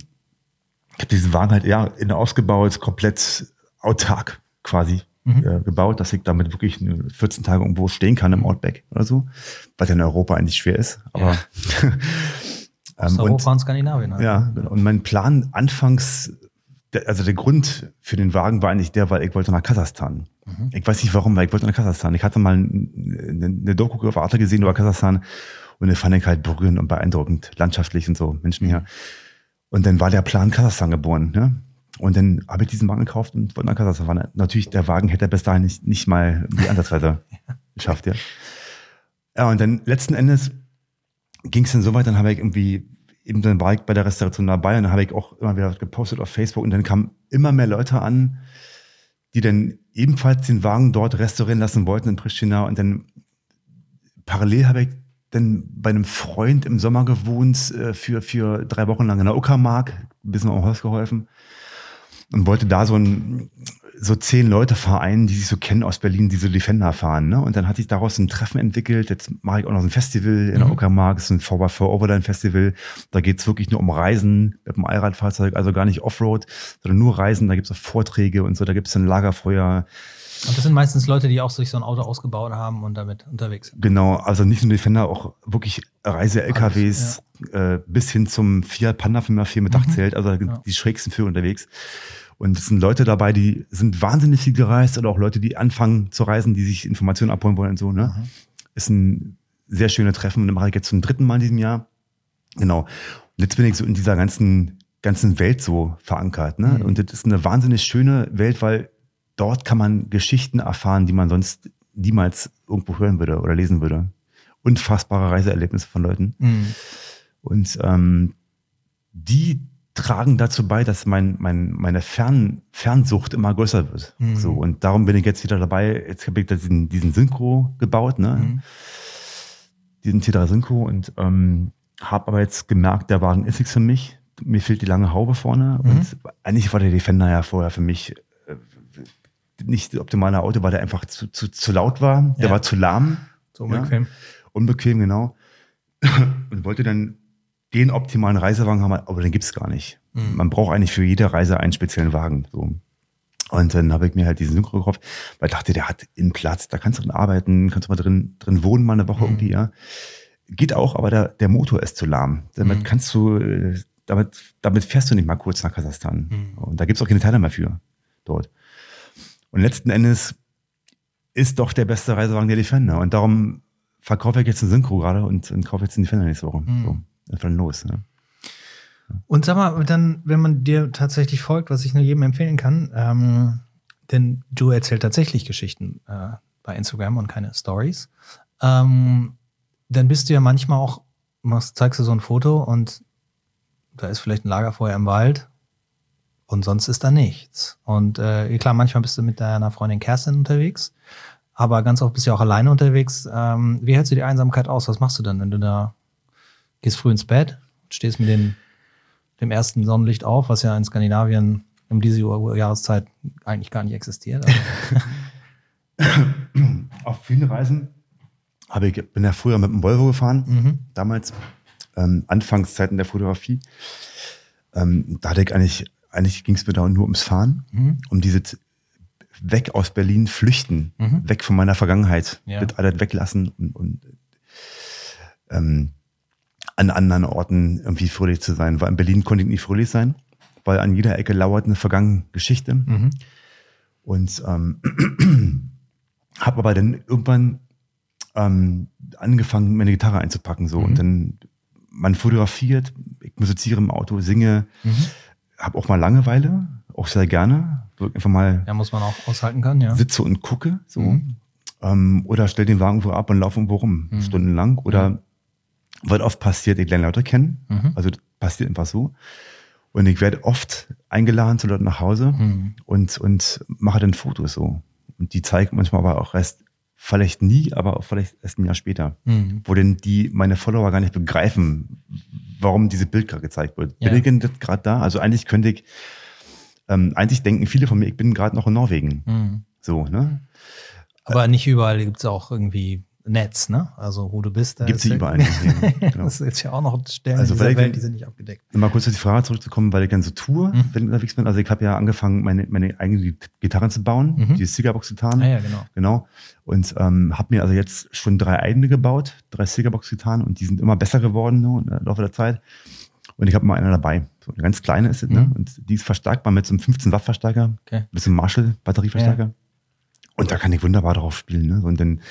ich habe diesen Wagen halt eher in ausgebaut, komplett autark quasi mhm. äh, gebaut, dass ich damit wirklich 14 Tage irgendwo stehen kann im Outback oder so, was ja in Europa eigentlich schwer ist. Aber ja. [laughs] ähm, Europa und, Skandinavien. Also. Ja, und mein Plan anfangs, also der Grund für den Wagen war eigentlich der, weil ich wollte nach Kasachstan. Mhm. Ich weiß nicht warum, weil ich wollte nach Kasachstan. Ich hatte mal eine, eine Doku auf Arte gesehen über Kasachstan und den fand ich halt berührend und beeindruckend, landschaftlich und so, Menschen hier. Mhm. Und dann war der Plan Kasachstan geboren. Ne? Und dann habe ich diesen Wagen gekauft und wollte nach Kasachstan fahren. Natürlich, der Wagen hätte bis dahin nicht, nicht mal die Ansatzweise [laughs] geschafft. Ja. ja, und dann letzten Endes ging es dann so weit, dann habe ich irgendwie, eben dann war ich bei der Restauration dabei und dann habe ich auch immer wieder gepostet auf Facebook und dann kamen immer mehr Leute an, die dann ebenfalls den Wagen dort restaurieren lassen wollten in Pristina und dann parallel habe ich dann bei einem Freund im Sommer gewohnt äh, für, für drei Wochen lang in der Uckermark, ein bisschen am Haus geholfen und wollte da so ein so zehn Leute vereinen, die sich so kennen aus Berlin, die so Defender fahren. Ne? Und dann hatte ich daraus ein Treffen entwickelt. Jetzt mache ich auch noch ein Festival in der mhm. Uckermark, ist ein 4x4 Overland Festival. Da geht's wirklich nur um Reisen mit dem Allradfahrzeug, also gar nicht Offroad, sondern nur Reisen. Da gibt's auch Vorträge und so, da gibt's ein Lagerfeuer. Und das sind meistens Leute, die auch sich so ein Auto ausgebaut haben und damit unterwegs sind. Genau, also nicht nur Defender, auch wirklich Reise-LKWs ja. äh, bis hin zum Fiat Panda 504 mit mhm. Dachzelt, also ja. die schrägsten für unterwegs. Und es sind Leute dabei, die sind wahnsinnig viel gereist oder auch Leute, die anfangen zu reisen, die sich Informationen abholen wollen und so. Ne? Mhm. Ist ein sehr schönes Treffen und das mache ich jetzt zum dritten Mal in diesem Jahr. Genau. Und jetzt bin ich so in dieser ganzen ganzen Welt so verankert. Ne? Mhm. Und das ist eine wahnsinnig schöne Welt, weil dort kann man Geschichten erfahren, die man sonst niemals irgendwo hören würde oder lesen würde. unfassbare Reiseerlebnisse von Leuten. Mhm. Und ähm, die tragen dazu bei, dass mein, mein, meine Fern, Fernsucht immer größer wird. Mhm. So, und darum bin ich jetzt wieder dabei. Jetzt habe ich diesen, diesen Synchro gebaut, ne? Mhm. Diesen T3 Synchro und ähm, habe aber jetzt gemerkt, der Wagen ist nichts für mich. Mir fehlt die lange Haube vorne. Mhm. Und eigentlich war der Defender ja vorher für mich nicht das optimale Auto, weil der einfach zu, zu, zu laut war. Der Ja. war zu lahm. So Ja. unbequem. Unbequem, genau. [coughs] Und wollte dann den optimalen Reisewagen haben, aber den gibt's gar nicht. Mhm. Man braucht eigentlich für jede Reise einen speziellen Wagen. So. Und dann habe ich mir halt diesen Synchro gekauft, weil ich dachte, der hat einen Platz, da kannst du drin arbeiten, kannst du mal drin, drin wohnen, mal eine Woche Mhm. irgendwie, ja. Geht auch, aber der, der Motor ist zu lahm. Damit Mhm. kannst du, äh, damit, damit fährst du nicht mal kurz nach Kasachstan. Mhm. Und da gibt's auch keine Teile mehr für dort. Und letzten Endes ist doch der beste Reisewagen der Defender. Und darum verkaufe ich jetzt einen Synchro gerade und, und kaufe jetzt einen Defender nächste Woche. Mhm. So, einfach los. Ne? Und sag mal, dann, wenn man dir tatsächlich folgt, was ich nur jedem empfehlen kann, ähm, denn du erzählst tatsächlich Geschichten äh, bei Instagram und keine Stories, ähm, dann bist du ja manchmal auch, machst, zeigst du so ein Foto und da ist vielleicht ein Lagerfeuer im Wald und sonst ist da nichts. Und äh, klar, manchmal bist du mit deiner Freundin Kerstin unterwegs, aber ganz oft bist du ja auch alleine unterwegs. Ähm, wie hältst du die Einsamkeit aus? Was machst du dann, wenn du da gehst früh ins Bett, stehst mit den dem ersten Sonnenlicht auf, was ja in Skandinavien um diese Jahreszeit eigentlich gar nicht existiert. [laughs] Auf vielen Reisen habe ich, bin ja früher mit dem Volvo gefahren, mhm. damals, ähm, Anfangszeiten der Fotografie. Ähm, da hatte ich eigentlich, eigentlich ging es mir da nur ums Fahren, Mhm. um dieses weg aus Berlin flüchten, Mhm. weg von meiner Vergangenheit, Ja. mit alles weglassen und, und ähm, an anderen Orten irgendwie fröhlich zu sein. Weil in Berlin konnte ich nicht fröhlich sein, weil an jeder Ecke lauert eine vergangene Geschichte. Mhm. Und ähm, [clears throat] habe aber dann irgendwann ähm, angefangen, meine Gitarre einzupacken. so Mhm. Und dann, man fotografiert, ich musiziere im Auto, singe, Mhm. Habe auch mal Langeweile, auch sehr gerne. Einfach mal Ja, muss man auch aushalten können, ja. sitze und gucke. so Mhm. ähm, Oder stell den Wagen wo ab und laufe irgendwo rum, Mhm. stundenlang. Oder was oft passiert, ich lerne Leute kennen. Mhm. Also das passiert einfach so. Und ich werde oft eingeladen zu Leuten nach Hause Mhm. und, und mache dann Fotos so. Und die zeigen manchmal aber auch erst, vielleicht nie, aber vielleicht erst ein Jahr später. Mhm. Wo denn die, meine Follower gar nicht begreifen, warum diese Bild gerade gezeigt wird. Ja. Bin ich denn das gerade da? Also eigentlich könnte ich, ähm, eigentlich denken viele von mir, ich bin gerade noch in Norwegen. Mhm. So, ne? Aber nicht überall gibt es auch irgendwie Netz, ne? Also wo du bist, da sie ja- überall. Ja, [laughs] genau. Das ist ja auch noch Stellen Also, dieser Welt, die sind nicht abgedeckt. Mal kurz auf die Frage zurückzukommen, weil ich dann so tour, Mhm. wenn ich unterwegs bin. Also ich habe ja angefangen, meine, meine eigene Gitarre zu bauen, Mhm. die Cigarbox-Gitarren. Ah ja, genau. Genau. Und ähm, habe mir also jetzt schon drei eigene gebaut, drei Cigarbox-Gitarren und die sind immer besser geworden ne, im Laufe der Zeit. Und ich habe mal eine dabei. So eine ganz kleine ist es, ne? Mhm. Und die ist verstärkbar mit so einem 15 Watt Verstärker, Okay. bisschen Marshall-Batterieverstärker. Und da kann ich wunderbar drauf spielen. Ne? Und dann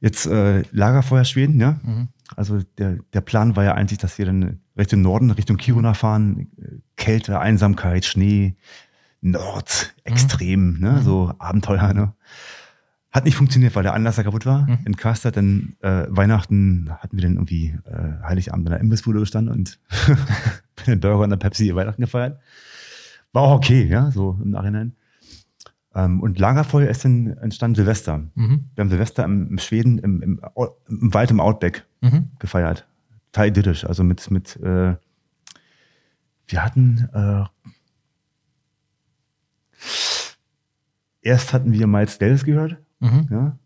jetzt äh, Lagerfeuer Schweden, ja. Mhm. Also der, der Plan war ja eigentlich, dass wir dann Richtung Norden, Richtung Kiruna fahren. Kälte, Einsamkeit, Schnee, Nord, extrem, ne? so Abenteuer. Ne? Hat nicht funktioniert, weil der Anlass da kaputt war. Mhm. In Karstadt dann äh, Weihnachten hatten wir dann irgendwie äh, Heiligabend in der Imbissbude gestanden und [laughs] den Burger und der Pepsi Weihnachten gefeiert. War auch okay, ja, so im Nachhinein. Ähm, und Lagerfeuer ist dann entstanden Silvester. Mhm. Wir haben Silvester im, im Schweden, im, im, im Wald im Outback Mhm. gefeiert. Total idyllisch. Also mit, mit äh, wir hatten äh, erst hatten wir Miles Davis gehört, Mhm. ja,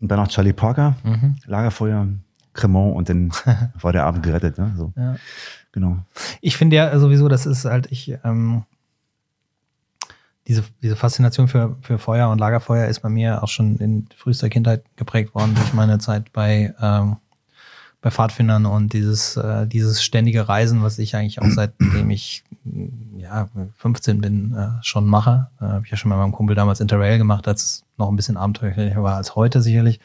und danach Charlie Parker, Mhm. Lagerfeuer, Cremant und dann [laughs] war der Abend gerettet. Ne? So, Ja. genau. Ich finde ja sowieso, das ist halt, ich, ähm, diese, diese Faszination für, für Feuer und Lagerfeuer ist bei mir auch schon in frühester Kindheit geprägt worden durch meine Zeit bei, ähm, bei Pfadfindern und dieses, äh, dieses ständige Reisen, was ich eigentlich auch seitdem ich mm, ja, 15 bin, äh, schon mache. Äh, Habe ich ja schon mal meinem Kumpel damals Interrail gemacht, als es noch ein bisschen abenteuerlicher war als heute sicherlich.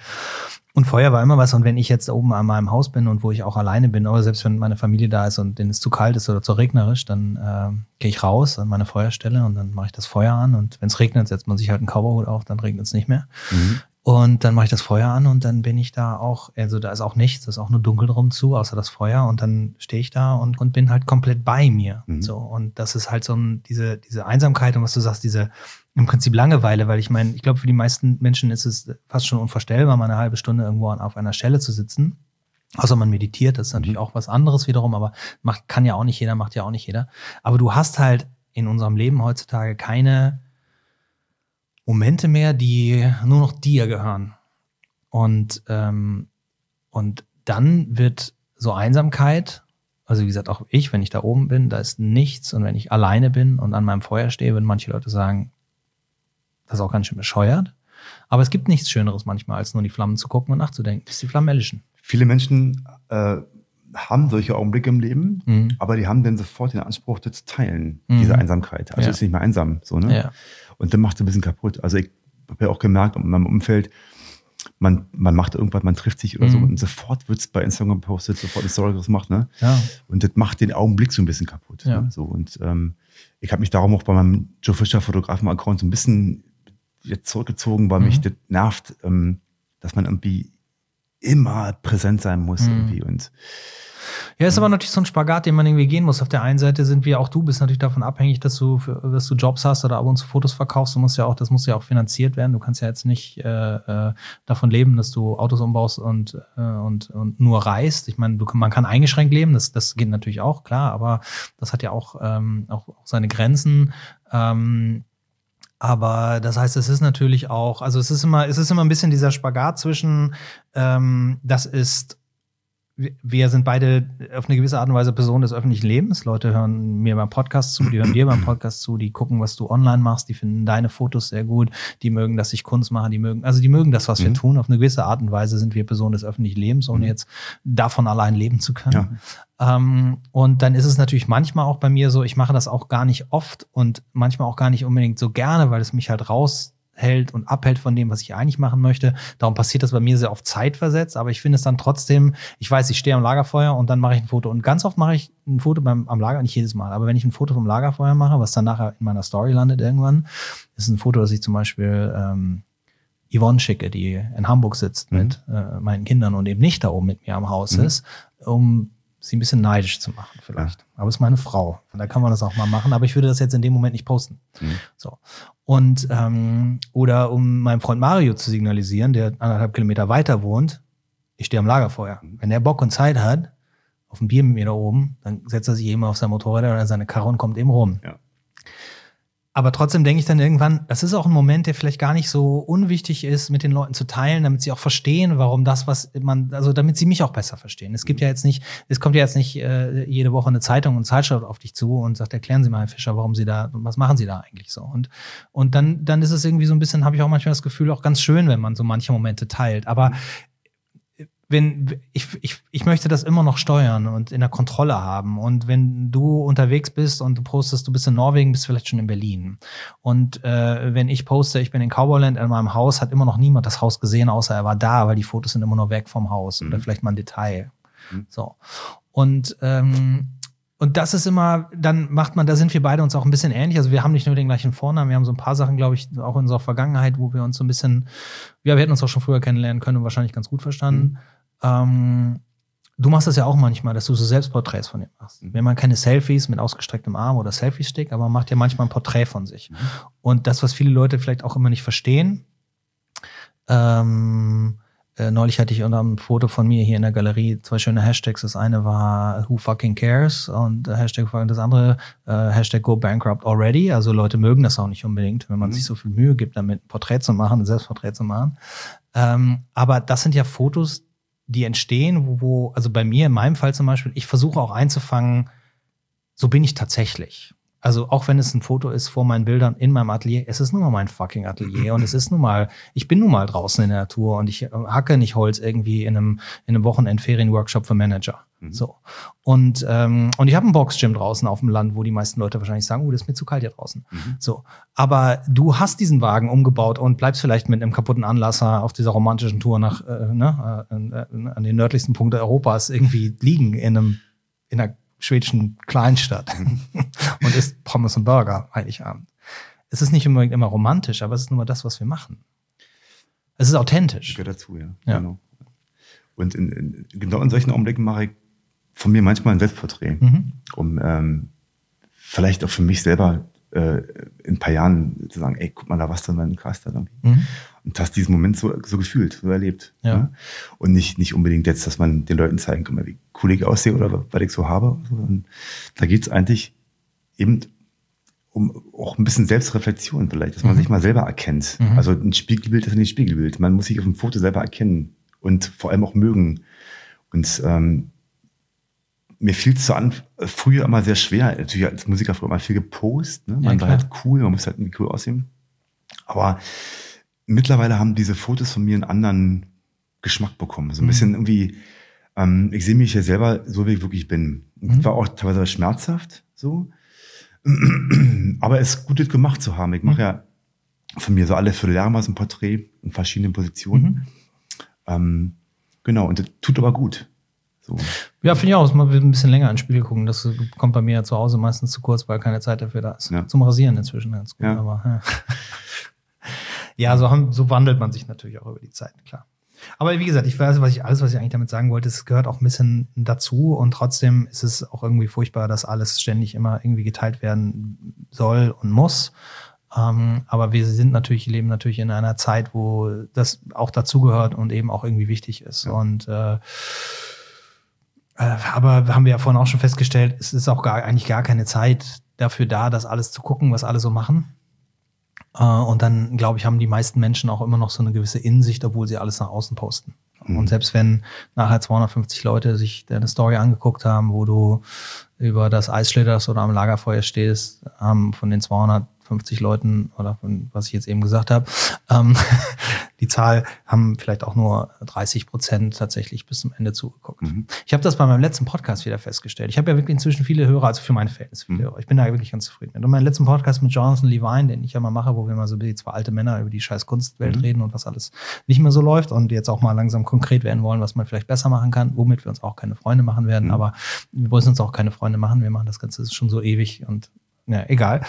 Und Feuer war immer was. Und wenn ich jetzt oben an meinem Haus bin und wo ich auch alleine bin, oder selbst wenn meine Familie da ist und denen es zu kalt ist oder zu regnerisch, dann ähm, gehe ich raus an meine Feuerstelle und dann mache ich das Feuer an. Und wenn es regnet, setzt man sich halt einen Cowboyhut auf, dann regnet es nicht mehr. Mhm. Und dann mache ich das Feuer an und dann bin ich da auch, also da ist auch nichts, da ist auch nur dunkel drum zu, außer das Feuer. Und dann stehe ich da und, und bin halt komplett bei mir. Mhm. So. Und das ist halt so ein, diese, diese Einsamkeit und was du sagst, diese im Prinzip Langeweile, weil ich meine, ich glaube, für die meisten Menschen ist es fast schon unvorstellbar, mal eine halbe Stunde irgendwo auf einer Stelle zu sitzen. Außer man meditiert, das ist natürlich mhm. auch was anderes wiederum, aber macht, kann ja auch nicht jeder, macht ja auch nicht jeder. Aber du hast halt in unserem Leben heutzutage keine Momente mehr, die nur noch dir gehören. Und, ähm, und dann wird so Einsamkeit, also wie gesagt, auch ich, wenn ich da oben bin, da ist nichts und wenn ich alleine bin und an meinem Feuer stehe, würden manche Leute sagen, das ist auch ganz schön bescheuert. Aber es gibt nichts Schöneres manchmal, als nur die Flammen zu gucken und nachzudenken, bis die Flammen erlischen. Viele Menschen äh, haben solche Augenblicke im Leben, mhm. aber die haben dann sofort den Anspruch, das zu teilen, mhm. diese Einsamkeit. Also ja. ist nicht mehr einsam, so, ne? Ja. Und dann macht es ein bisschen kaputt. Also ich habe ja auch gemerkt in meinem Umfeld, man, man macht irgendwas, man trifft sich oder mhm. so und sofort wird es bei Instagram gepostet, sofort eine Story gemacht, ne? Ja. Und das macht den Augenblick so ein bisschen kaputt. Ja. Ne? So, und ähm, ich habe mich darum auch bei meinem Joe Fischer Fotografen-Account so ein bisschen jetzt zurückgezogen, weil mhm. mich das nervt, ähm, dass man irgendwie immer präsent sein muss mhm. irgendwie und ja, ist aber natürlich so ein Spagat, den man irgendwie gehen muss. Auf der einen Seite sind wir, auch du bist natürlich davon abhängig, dass du, dass du Jobs hast oder ab und zu Fotos verkaufst. Du musst ja auch, das muss ja auch finanziert werden. Du kannst ja jetzt nicht äh, äh, davon leben, dass du Autos umbaust und, äh, und, und nur reist. Ich meine, man kann eingeschränkt leben, das, das geht natürlich auch, klar, aber das hat ja auch, ähm, auch, auch seine Grenzen. Ähm, aber das heißt, es ist natürlich auch, also es ist immer, es ist immer ein bisschen dieser Spagat zwischen, ähm, das ist wir sind beide auf eine gewisse Art und Weise Personen des öffentlichen Lebens. Leute hören mir beim Podcast zu, die hören dir beim Podcast zu, die gucken, was du online machst, die finden deine Fotos sehr gut, die mögen, dass ich Kunst mache, die mögen, also die mögen das, was mhm. wir tun. Auf eine gewisse Art und Weise sind wir Personen des öffentlichen Lebens, ohne mhm. jetzt davon allein leben zu können. Ja. Ähm, und dann ist es natürlich manchmal auch bei mir so, ich mache das auch gar nicht oft und manchmal auch gar nicht unbedingt so gerne, weil es mich halt raus hält und abhält von dem, was ich eigentlich machen möchte. Darum passiert das bei mir sehr oft zeitversetzt, aber ich finde es dann trotzdem, ich weiß, ich stehe am Lagerfeuer und dann mache ich ein Foto. Und ganz oft mache ich ein Foto beim, am Lager, nicht jedes Mal, aber wenn ich ein Foto vom Lagerfeuer mache, was dann nachher in meiner Story landet irgendwann, ist ein Foto, das ich zum Beispiel ähm, Yvonne schicke, die in Hamburg sitzt mhm. mit äh, meinen Kindern und eben nicht da oben mit mir am Haus mhm. ist, um sie ein bisschen neidisch zu machen, vielleicht. Ja. Aber es ist meine Frau. Und da kann man das auch mal machen. Aber ich würde das jetzt in dem Moment nicht posten. Mhm. So. Und ähm, oder um meinem Freund Mario zu signalisieren, der anderthalb Kilometer weiter wohnt, ich stehe am Lagerfeuer. Mhm. Wenn der Bock und Zeit hat, auf ein Bier mit mir da oben, dann setzt er sich eben auf sein Motorrad oder seine Karre und kommt eben rum. Ja. Aber trotzdem denke ich dann irgendwann, das ist auch ein Moment, der vielleicht gar nicht so unwichtig ist, mit den Leuten zu teilen, damit sie auch verstehen, warum das, was man, also damit sie mich auch besser verstehen. Es gibt ja jetzt nicht, es kommt ja jetzt nicht äh, jede Woche eine Zeitung und Zeitschrift auf dich zu und sagt, erklären Sie mal, Herr Fischer, warum Sie da, was machen Sie da eigentlich so? Und, und dann, dann ist es irgendwie so ein bisschen, habe ich auch manchmal das Gefühl, auch ganz schön, wenn man so manche Momente teilt. Aber wenn ich, ich, ich möchte das immer noch steuern und in der Kontrolle haben. Und wenn du unterwegs bist und du postest, du bist in Norwegen, bist vielleicht schon in Berlin. Und äh, wenn ich poste, ich bin in Cowboyland in meinem Haus, hat immer noch niemand das Haus gesehen, außer er war da, weil die Fotos sind immer noch weg vom Haus mhm. oder vielleicht mal ein Detail. Mhm. So. Und ähm, und das ist immer, dann macht man, da sind wir beide uns auch ein bisschen ähnlich. Also wir haben nicht nur den gleichen Vornamen, wir haben so ein paar Sachen, glaube ich, auch in unserer Vergangenheit, wo wir uns so ein bisschen, ja, wir hätten uns auch schon früher kennenlernen können und wahrscheinlich ganz gut verstanden. Mhm. Ähm, du machst das ja auch manchmal, dass du so Selbstporträts von dir machst. Mhm. Wenn man keine Selfies mit ausgestrecktem Arm oder Selfie-Stick, aber man macht ja manchmal ein Porträt von sich. Mhm. Und das, was viele Leute vielleicht auch immer nicht verstehen, ähm, äh, neulich hatte ich unter einem Foto von mir hier in der Galerie zwei schöne Hashtags. Das eine war Who fucking cares und Hashtag das andere äh, Hashtag Go bankrupt already. Also Leute mögen das auch nicht unbedingt, wenn man mhm. sich so viel Mühe gibt, damit ein Porträt zu machen, ein Selbstporträt zu machen. Ähm, aber das sind ja Fotos, die entstehen, wo, wo, also bei mir in meinem Fall zum Beispiel, ich versuche auch einzufangen, so bin ich tatsächlich. Also auch wenn es ein Foto ist vor meinen Bildern in meinem Atelier, es ist nun mal mein fucking Atelier und es ist nun mal, ich bin nun mal draußen in der Natur und ich äh, hacke nicht Holz irgendwie in einem, in einem Wochenendferien-Workshop für Manager. Mhm. So. Und, ähm, und ich habe ein Boxgym draußen auf dem Land, wo die meisten Leute wahrscheinlich sagen, oh, das ist mir zu kalt hier draußen. Mhm. So. Aber du hast diesen Wagen umgebaut und bleibst vielleicht mit einem kaputten Anlasser auf dieser romantischen Tour nach äh, ne, äh, äh an den nördlichsten Punkt Europas irgendwie liegen in einem in einer schwedischen Kleinstadt [laughs] und isst Pommes und Burger Heiligabend. Es ist nicht unbedingt immer romantisch, aber es ist nur das, was wir machen. Es ist authentisch. Gehört dazu, ja. Ja. Genau. Und in, in, genau in solchen Augenblicken mache ich von mir manchmal ein Selbstporträt, Mhm. um ähm, vielleicht auch für mich selber äh, in ein paar Jahren zu sagen, ey, guck mal, da warst du in meinem Cast da. Mhm. Und hast diesen Moment so, so gefühlt, so erlebt. Ja. ne? Und nicht, nicht unbedingt jetzt, dass man den Leuten zeigen kann, wie cool ich aussehe oder was ich so habe. sondern Da geht's eigentlich eben um auch ein bisschen Selbstreflexion vielleicht, dass man Mhm. sich mal selber erkennt. Mhm. Also ein Spiegelbild ist ja nicht ein Spiegelbild. Man muss sich auf dem Foto selber erkennen und vor allem auch mögen. Und ähm, mir fiel es so an, äh, früher immer sehr schwer, natürlich als Musiker früher immer viel gepostet. Ne? Man Ja, war halt cool, man musste halt irgendwie cool aussehen. Aber mittlerweile haben diese Fotos von mir einen anderen Geschmack bekommen. So ein Mhm. bisschen irgendwie, ähm, ich sehe mich ja selber so, wie ich wirklich bin. Mhm. War auch teilweise schmerzhaft so. Aber es ist gut, das gemacht zu haben. Ich mache Mhm. ja von mir so alle Vierteljahre mal so ein Porträt in verschiedenen Positionen. Mhm. Ähm, genau, und das tut aber gut. So. Ja, finde ich auch. Man will ein bisschen länger ins Spiegel gucken. Das kommt bei mir ja zu Hause meistens zu kurz, weil keine Zeit dafür da ist. Ja. Zum Rasieren inzwischen ganz gut. Ja. Aber, ja. [laughs] ja, so, haben, so wandelt man sich natürlich auch über die Zeit, klar. Aber wie gesagt, ich weiß, was ich, alles, was ich eigentlich damit sagen wollte, es gehört auch ein bisschen dazu und trotzdem ist es auch irgendwie furchtbar, dass alles ständig immer irgendwie geteilt werden soll und muss. Ähm, aber wir sind natürlich, leben natürlich in einer Zeit, wo das auch dazugehört und eben auch irgendwie wichtig ist. Ja. Und äh, aber haben wir ja vorhin auch schon festgestellt, es ist auch gar, eigentlich gar keine Zeit dafür da, das alles zu gucken, was alle so machen. Äh, und dann, glaube ich, haben die meisten Menschen auch immer noch so eine gewisse Insicht, obwohl sie alles nach außen posten. Mhm. Und selbst wenn nachher 250 Leute sich deine Story angeguckt haben, wo du über das Eis schlitterst oder am Lagerfeuer stehst, haben von den 250 Leuten oder von was ich jetzt eben gesagt habe, ähm, [laughs] die Zahl haben vielleicht auch nur 30 Prozent tatsächlich bis zum Ende zugeguckt. Mhm. Ich habe das bei meinem letzten Podcast wieder festgestellt. Ich habe ja wirklich inzwischen viele Hörer, also für meine Verhältnisse viele Mhm. Hörer. Ich bin da wirklich ganz zufrieden mit. Und meinen letzten Podcast mit Jonathan Levine, den ich ja mal mache, wo wir mal so wie zwei alte Männer über die scheiß Kunstwelt Mhm. reden und was alles nicht mehr so läuft und jetzt auch mal langsam konkret werden wollen, was man vielleicht besser machen kann, womit wir uns auch keine Freunde machen werden. Mhm. Aber wir wollen uns auch keine Freunde machen. Wir machen das Ganze schon so ewig und ja, egal.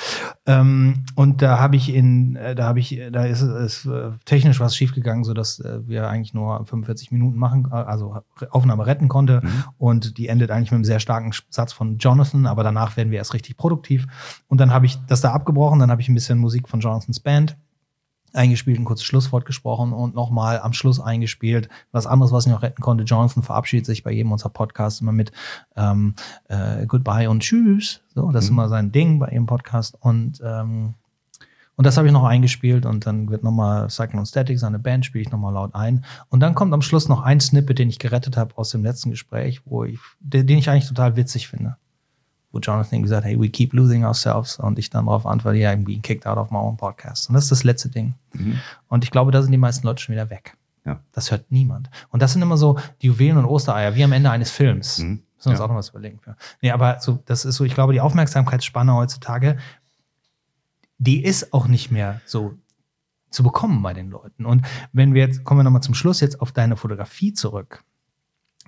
Ähm, und da habe ich in, äh, da habe ich, da ist, ist äh, technisch was schiefgegangen, so dass äh, wir eigentlich nur 45 Minuten machen, also Aufnahme retten konnte. Mhm. Und die endet eigentlich mit einem sehr starken Satz von Jonathan, aber danach werden wir erst richtig produktiv. Und dann habe ich das da abgebrochen, dann habe ich ein bisschen Musik von Jonathans Band eingespielt, ein kurzes Schlusswort gesprochen und nochmal am Schluss eingespielt. Was anderes, was ich noch retten konnte. Jonathan verabschiedet sich bei jedem unserer Podcasts immer mit ähm, äh, Goodbye und Tschüss. So, das ist Mhm. immer sein Ding bei jedem Podcast. Und ähm, und das habe ich noch eingespielt und dann wird nochmal Cyclone Static, seine Band, spiele ich nochmal laut ein. Und dann kommt am Schluss noch ein Snippet, den ich gerettet habe aus dem letzten Gespräch, wo ich, den ich eigentlich total witzig finde. Wo Jonathan gesagt hat, hey, we keep losing ourselves. Und ich dann darauf antworte, yeah, I'm being kicked out of my own podcast. Und das ist das letzte Ding. Mhm. Und ich glaube, da sind die meisten Leute schon wieder weg. Ja. Das hört niemand. Und das sind immer so die Juwelen und Ostereier, wie am Ende eines Films. Mhm. Müssen wir uns Ja. auch noch was überlegen. Für. Nee, aber so, das ist so, ich glaube, die Aufmerksamkeitsspanne heutzutage, die ist auch nicht mehr so zu bekommen bei den Leuten. Und wenn wir jetzt, kommen wir nochmal zum Schluss jetzt auf deine Fotografie zurück.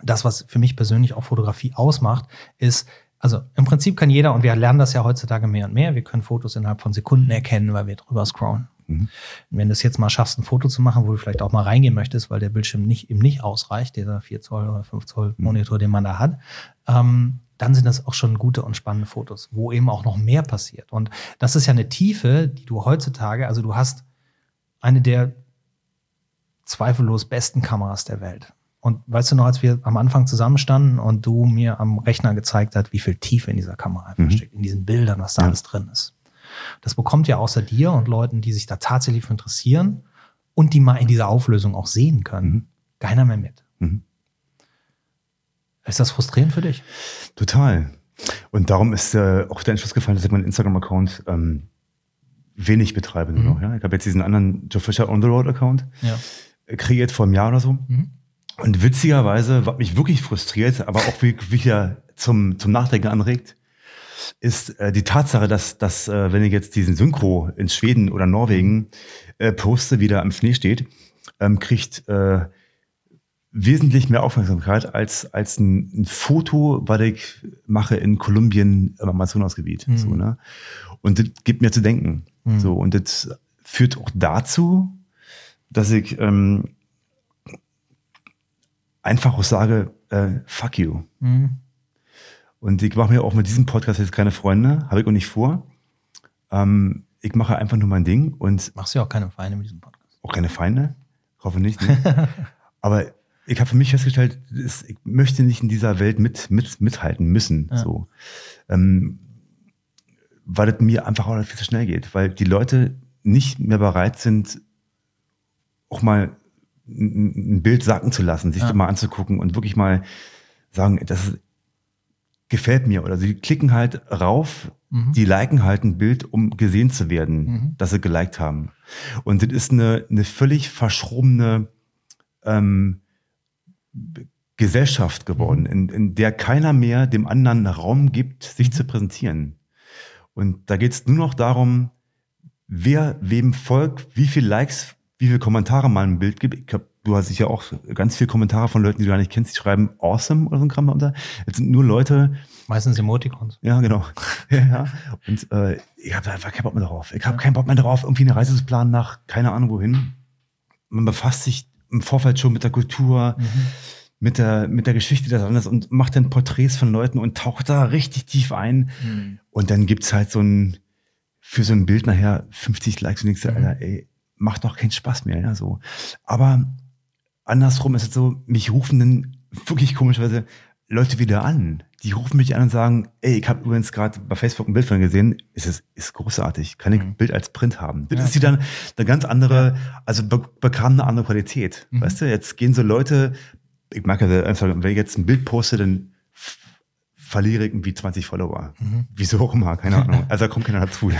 Das, was für mich persönlich auch Fotografie ausmacht, ist, also im Prinzip kann jeder, und wir lernen das ja heutzutage mehr und mehr, wir können Fotos innerhalb von Sekunden erkennen, weil wir drüber scrollen. Mhm. Wenn du es jetzt mal schaffst, ein Foto zu machen, wo du vielleicht auch mal reingehen möchtest, weil der Bildschirm nicht, eben nicht ausreicht, dieser 4 Zoll oder 5 Zoll Monitor, den man da hat, ähm, dann sind das auch schon gute und spannende Fotos, wo eben auch noch mehr passiert. Und das ist ja eine Tiefe, die du heutzutage, also du hast eine der zweifellos besten Kameras der Welt. Und weißt du noch, als wir am Anfang zusammenstanden und du mir am Rechner gezeigt hast, wie viel Tiefe in dieser Kamera einfach Mhm. steckt, in diesen Bildern, was da Ja. alles drin ist. Das bekommt ja außer dir und Leuten, die sich da tatsächlich für interessieren und die mal in dieser Auflösung auch sehen können, Mhm. keiner mehr mit. Mhm. Ist das frustrierend für dich? Total. Und darum ist äh, auch der Entschluss gefallen, dass ich meinen Instagram-Account ähm, wenig betreibe nur Mhm. noch. Ja? Ich habe jetzt diesen anderen Joe Fisher On the Road Account Ja. äh, kreiert vor einem Jahr oder so. Mhm. Und witzigerweise, was mich wirklich frustriert, aber auch wie- wieder zum, zum Nachdenken anregt, ist äh, die Tatsache, dass, dass äh, wenn ich jetzt diesen Synchro in Schweden oder Norwegen äh, poste, wie da am Schnee steht, ähm, kriegt äh, wesentlich mehr Aufmerksamkeit als, als ein, ein Foto, was ich mache in Kolumbien im Amazonasgebiet. Mhm. So, ne? Und das gibt mir zu denken. Mhm. So, und das führt auch dazu, dass ich ähm, einfach auch sage, äh, fuck you. Mhm. Und ich mache mir auch mit diesem Podcast jetzt keine Freunde, habe ich auch nicht vor. Ähm, ich mache einfach nur mein Ding und Machst du ja auch keine Feinde mit diesem Podcast. auch keine Feinde. Ich hoffe nicht. Ne? [laughs] Aber ich habe für mich festgestellt, es- ich möchte nicht in dieser Welt mit, mit, mithalten müssen. Ja. So. Ähm, weil es mir einfach auch viel zu schnell geht. Weil die Leute nicht mehr bereit sind, auch mal ein Bild sacken zu lassen, sich Ja. das mal anzugucken und wirklich mal sagen, das gefällt mir. Oder sie klicken halt rauf, Mhm. die liken halt ein Bild, um gesehen zu werden, Mhm. dass sie geliked haben. Und das ist eine, eine völlig verschrobene ähm, Gesellschaft geworden, in, in der keiner mehr dem anderen Raum gibt, sich zu präsentieren. Und da geht es nur noch darum, wer wem folgt, wie viel Likes, wie viele Kommentare man ein Bild gibt. Ich glaub, du hast sicher auch ganz viele Kommentare von Leuten, die du gar nicht kennst, die schreiben awesome oder so ein Kram darunter. Jetzt sind nur Leute, Meistens Emoticons. ja, genau. [laughs] ja, ja. Und äh, ich habe einfach keinen Bock mehr drauf. Ich habe keinen Bock mehr drauf, irgendwie eine Reise zu planen nach keine Ahnung wohin. Man befasst sich im Vorfeld schon mit der Kultur, Mhm. mit der, mit der Geschichte des Landes und macht dann Porträts von Leuten und taucht da richtig tief ein. Mhm. Und dann gibt's halt so ein, für so ein Bild nachher 50 Likes und denkst Mhm. Alter, ey, macht doch keinen Spaß mehr, ja, so. Aber andersrum ist es so, mich rufen dann wirklich komischerweise Leute wieder an. Die rufen mich an und sagen, ey, ich habe übrigens gerade bei Facebook ein Bild von gesehen, ist es ist großartig, kann ich ein Mhm. Bild als Print haben. Das Ja, ist wieder eine ganz andere, also be bekam eine andere Qualität. Mhm. Weißt du, jetzt gehen so Leute, ich mag ja einfach, wenn ich jetzt ein Bild poste, dann verliere ich irgendwie 20 Follower. Mhm. Wieso auch immer, keine [laughs] Ahnung. Also da kommt keiner dazu.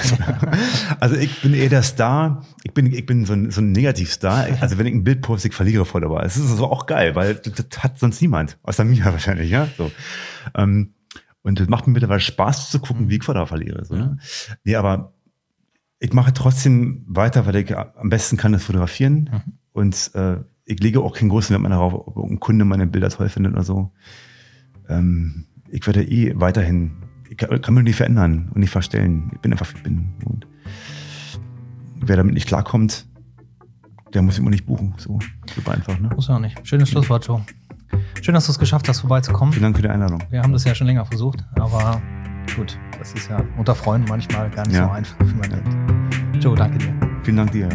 [laughs] also ich bin eher der Star, ich bin, ich bin so ein, so ein Negativstar. Also wenn ich ein Bild poste, ich verliere Follower. Es ist so auch geil, weil das, hat sonst niemand. Außer mir wahrscheinlich, ja. So. Ähm, und das macht mir mittlerweile Spaß zu gucken, wie ich Follower verliere. So, ne? Nee, aber ich mache trotzdem weiter, weil ich am besten kann das fotografieren. Mhm. Und äh, ich lege auch keinen großen Wert mehr darauf, ob ein Kunde meine Bilder toll findet oder so. Ähm, ich werde eh weiterhin, ich kann, kann mich nicht verändern und nicht verstellen. Ich bin einfach, wie ich bin. Und wer damit nicht klarkommt, der muss immer nicht buchen. So, super einfach. Ne? Muss ja auch nicht. Schönes Schlusswort, Joe. Schön, dass du es geschafft hast, vorbeizukommen. Vielen Dank für die Einladung. Wir haben das ja schon länger versucht, aber gut, das ist ja unter Freunden manchmal gar nicht Ja. so einfach, wie man denkt. Joe, danke dir. Vielen Dank dir.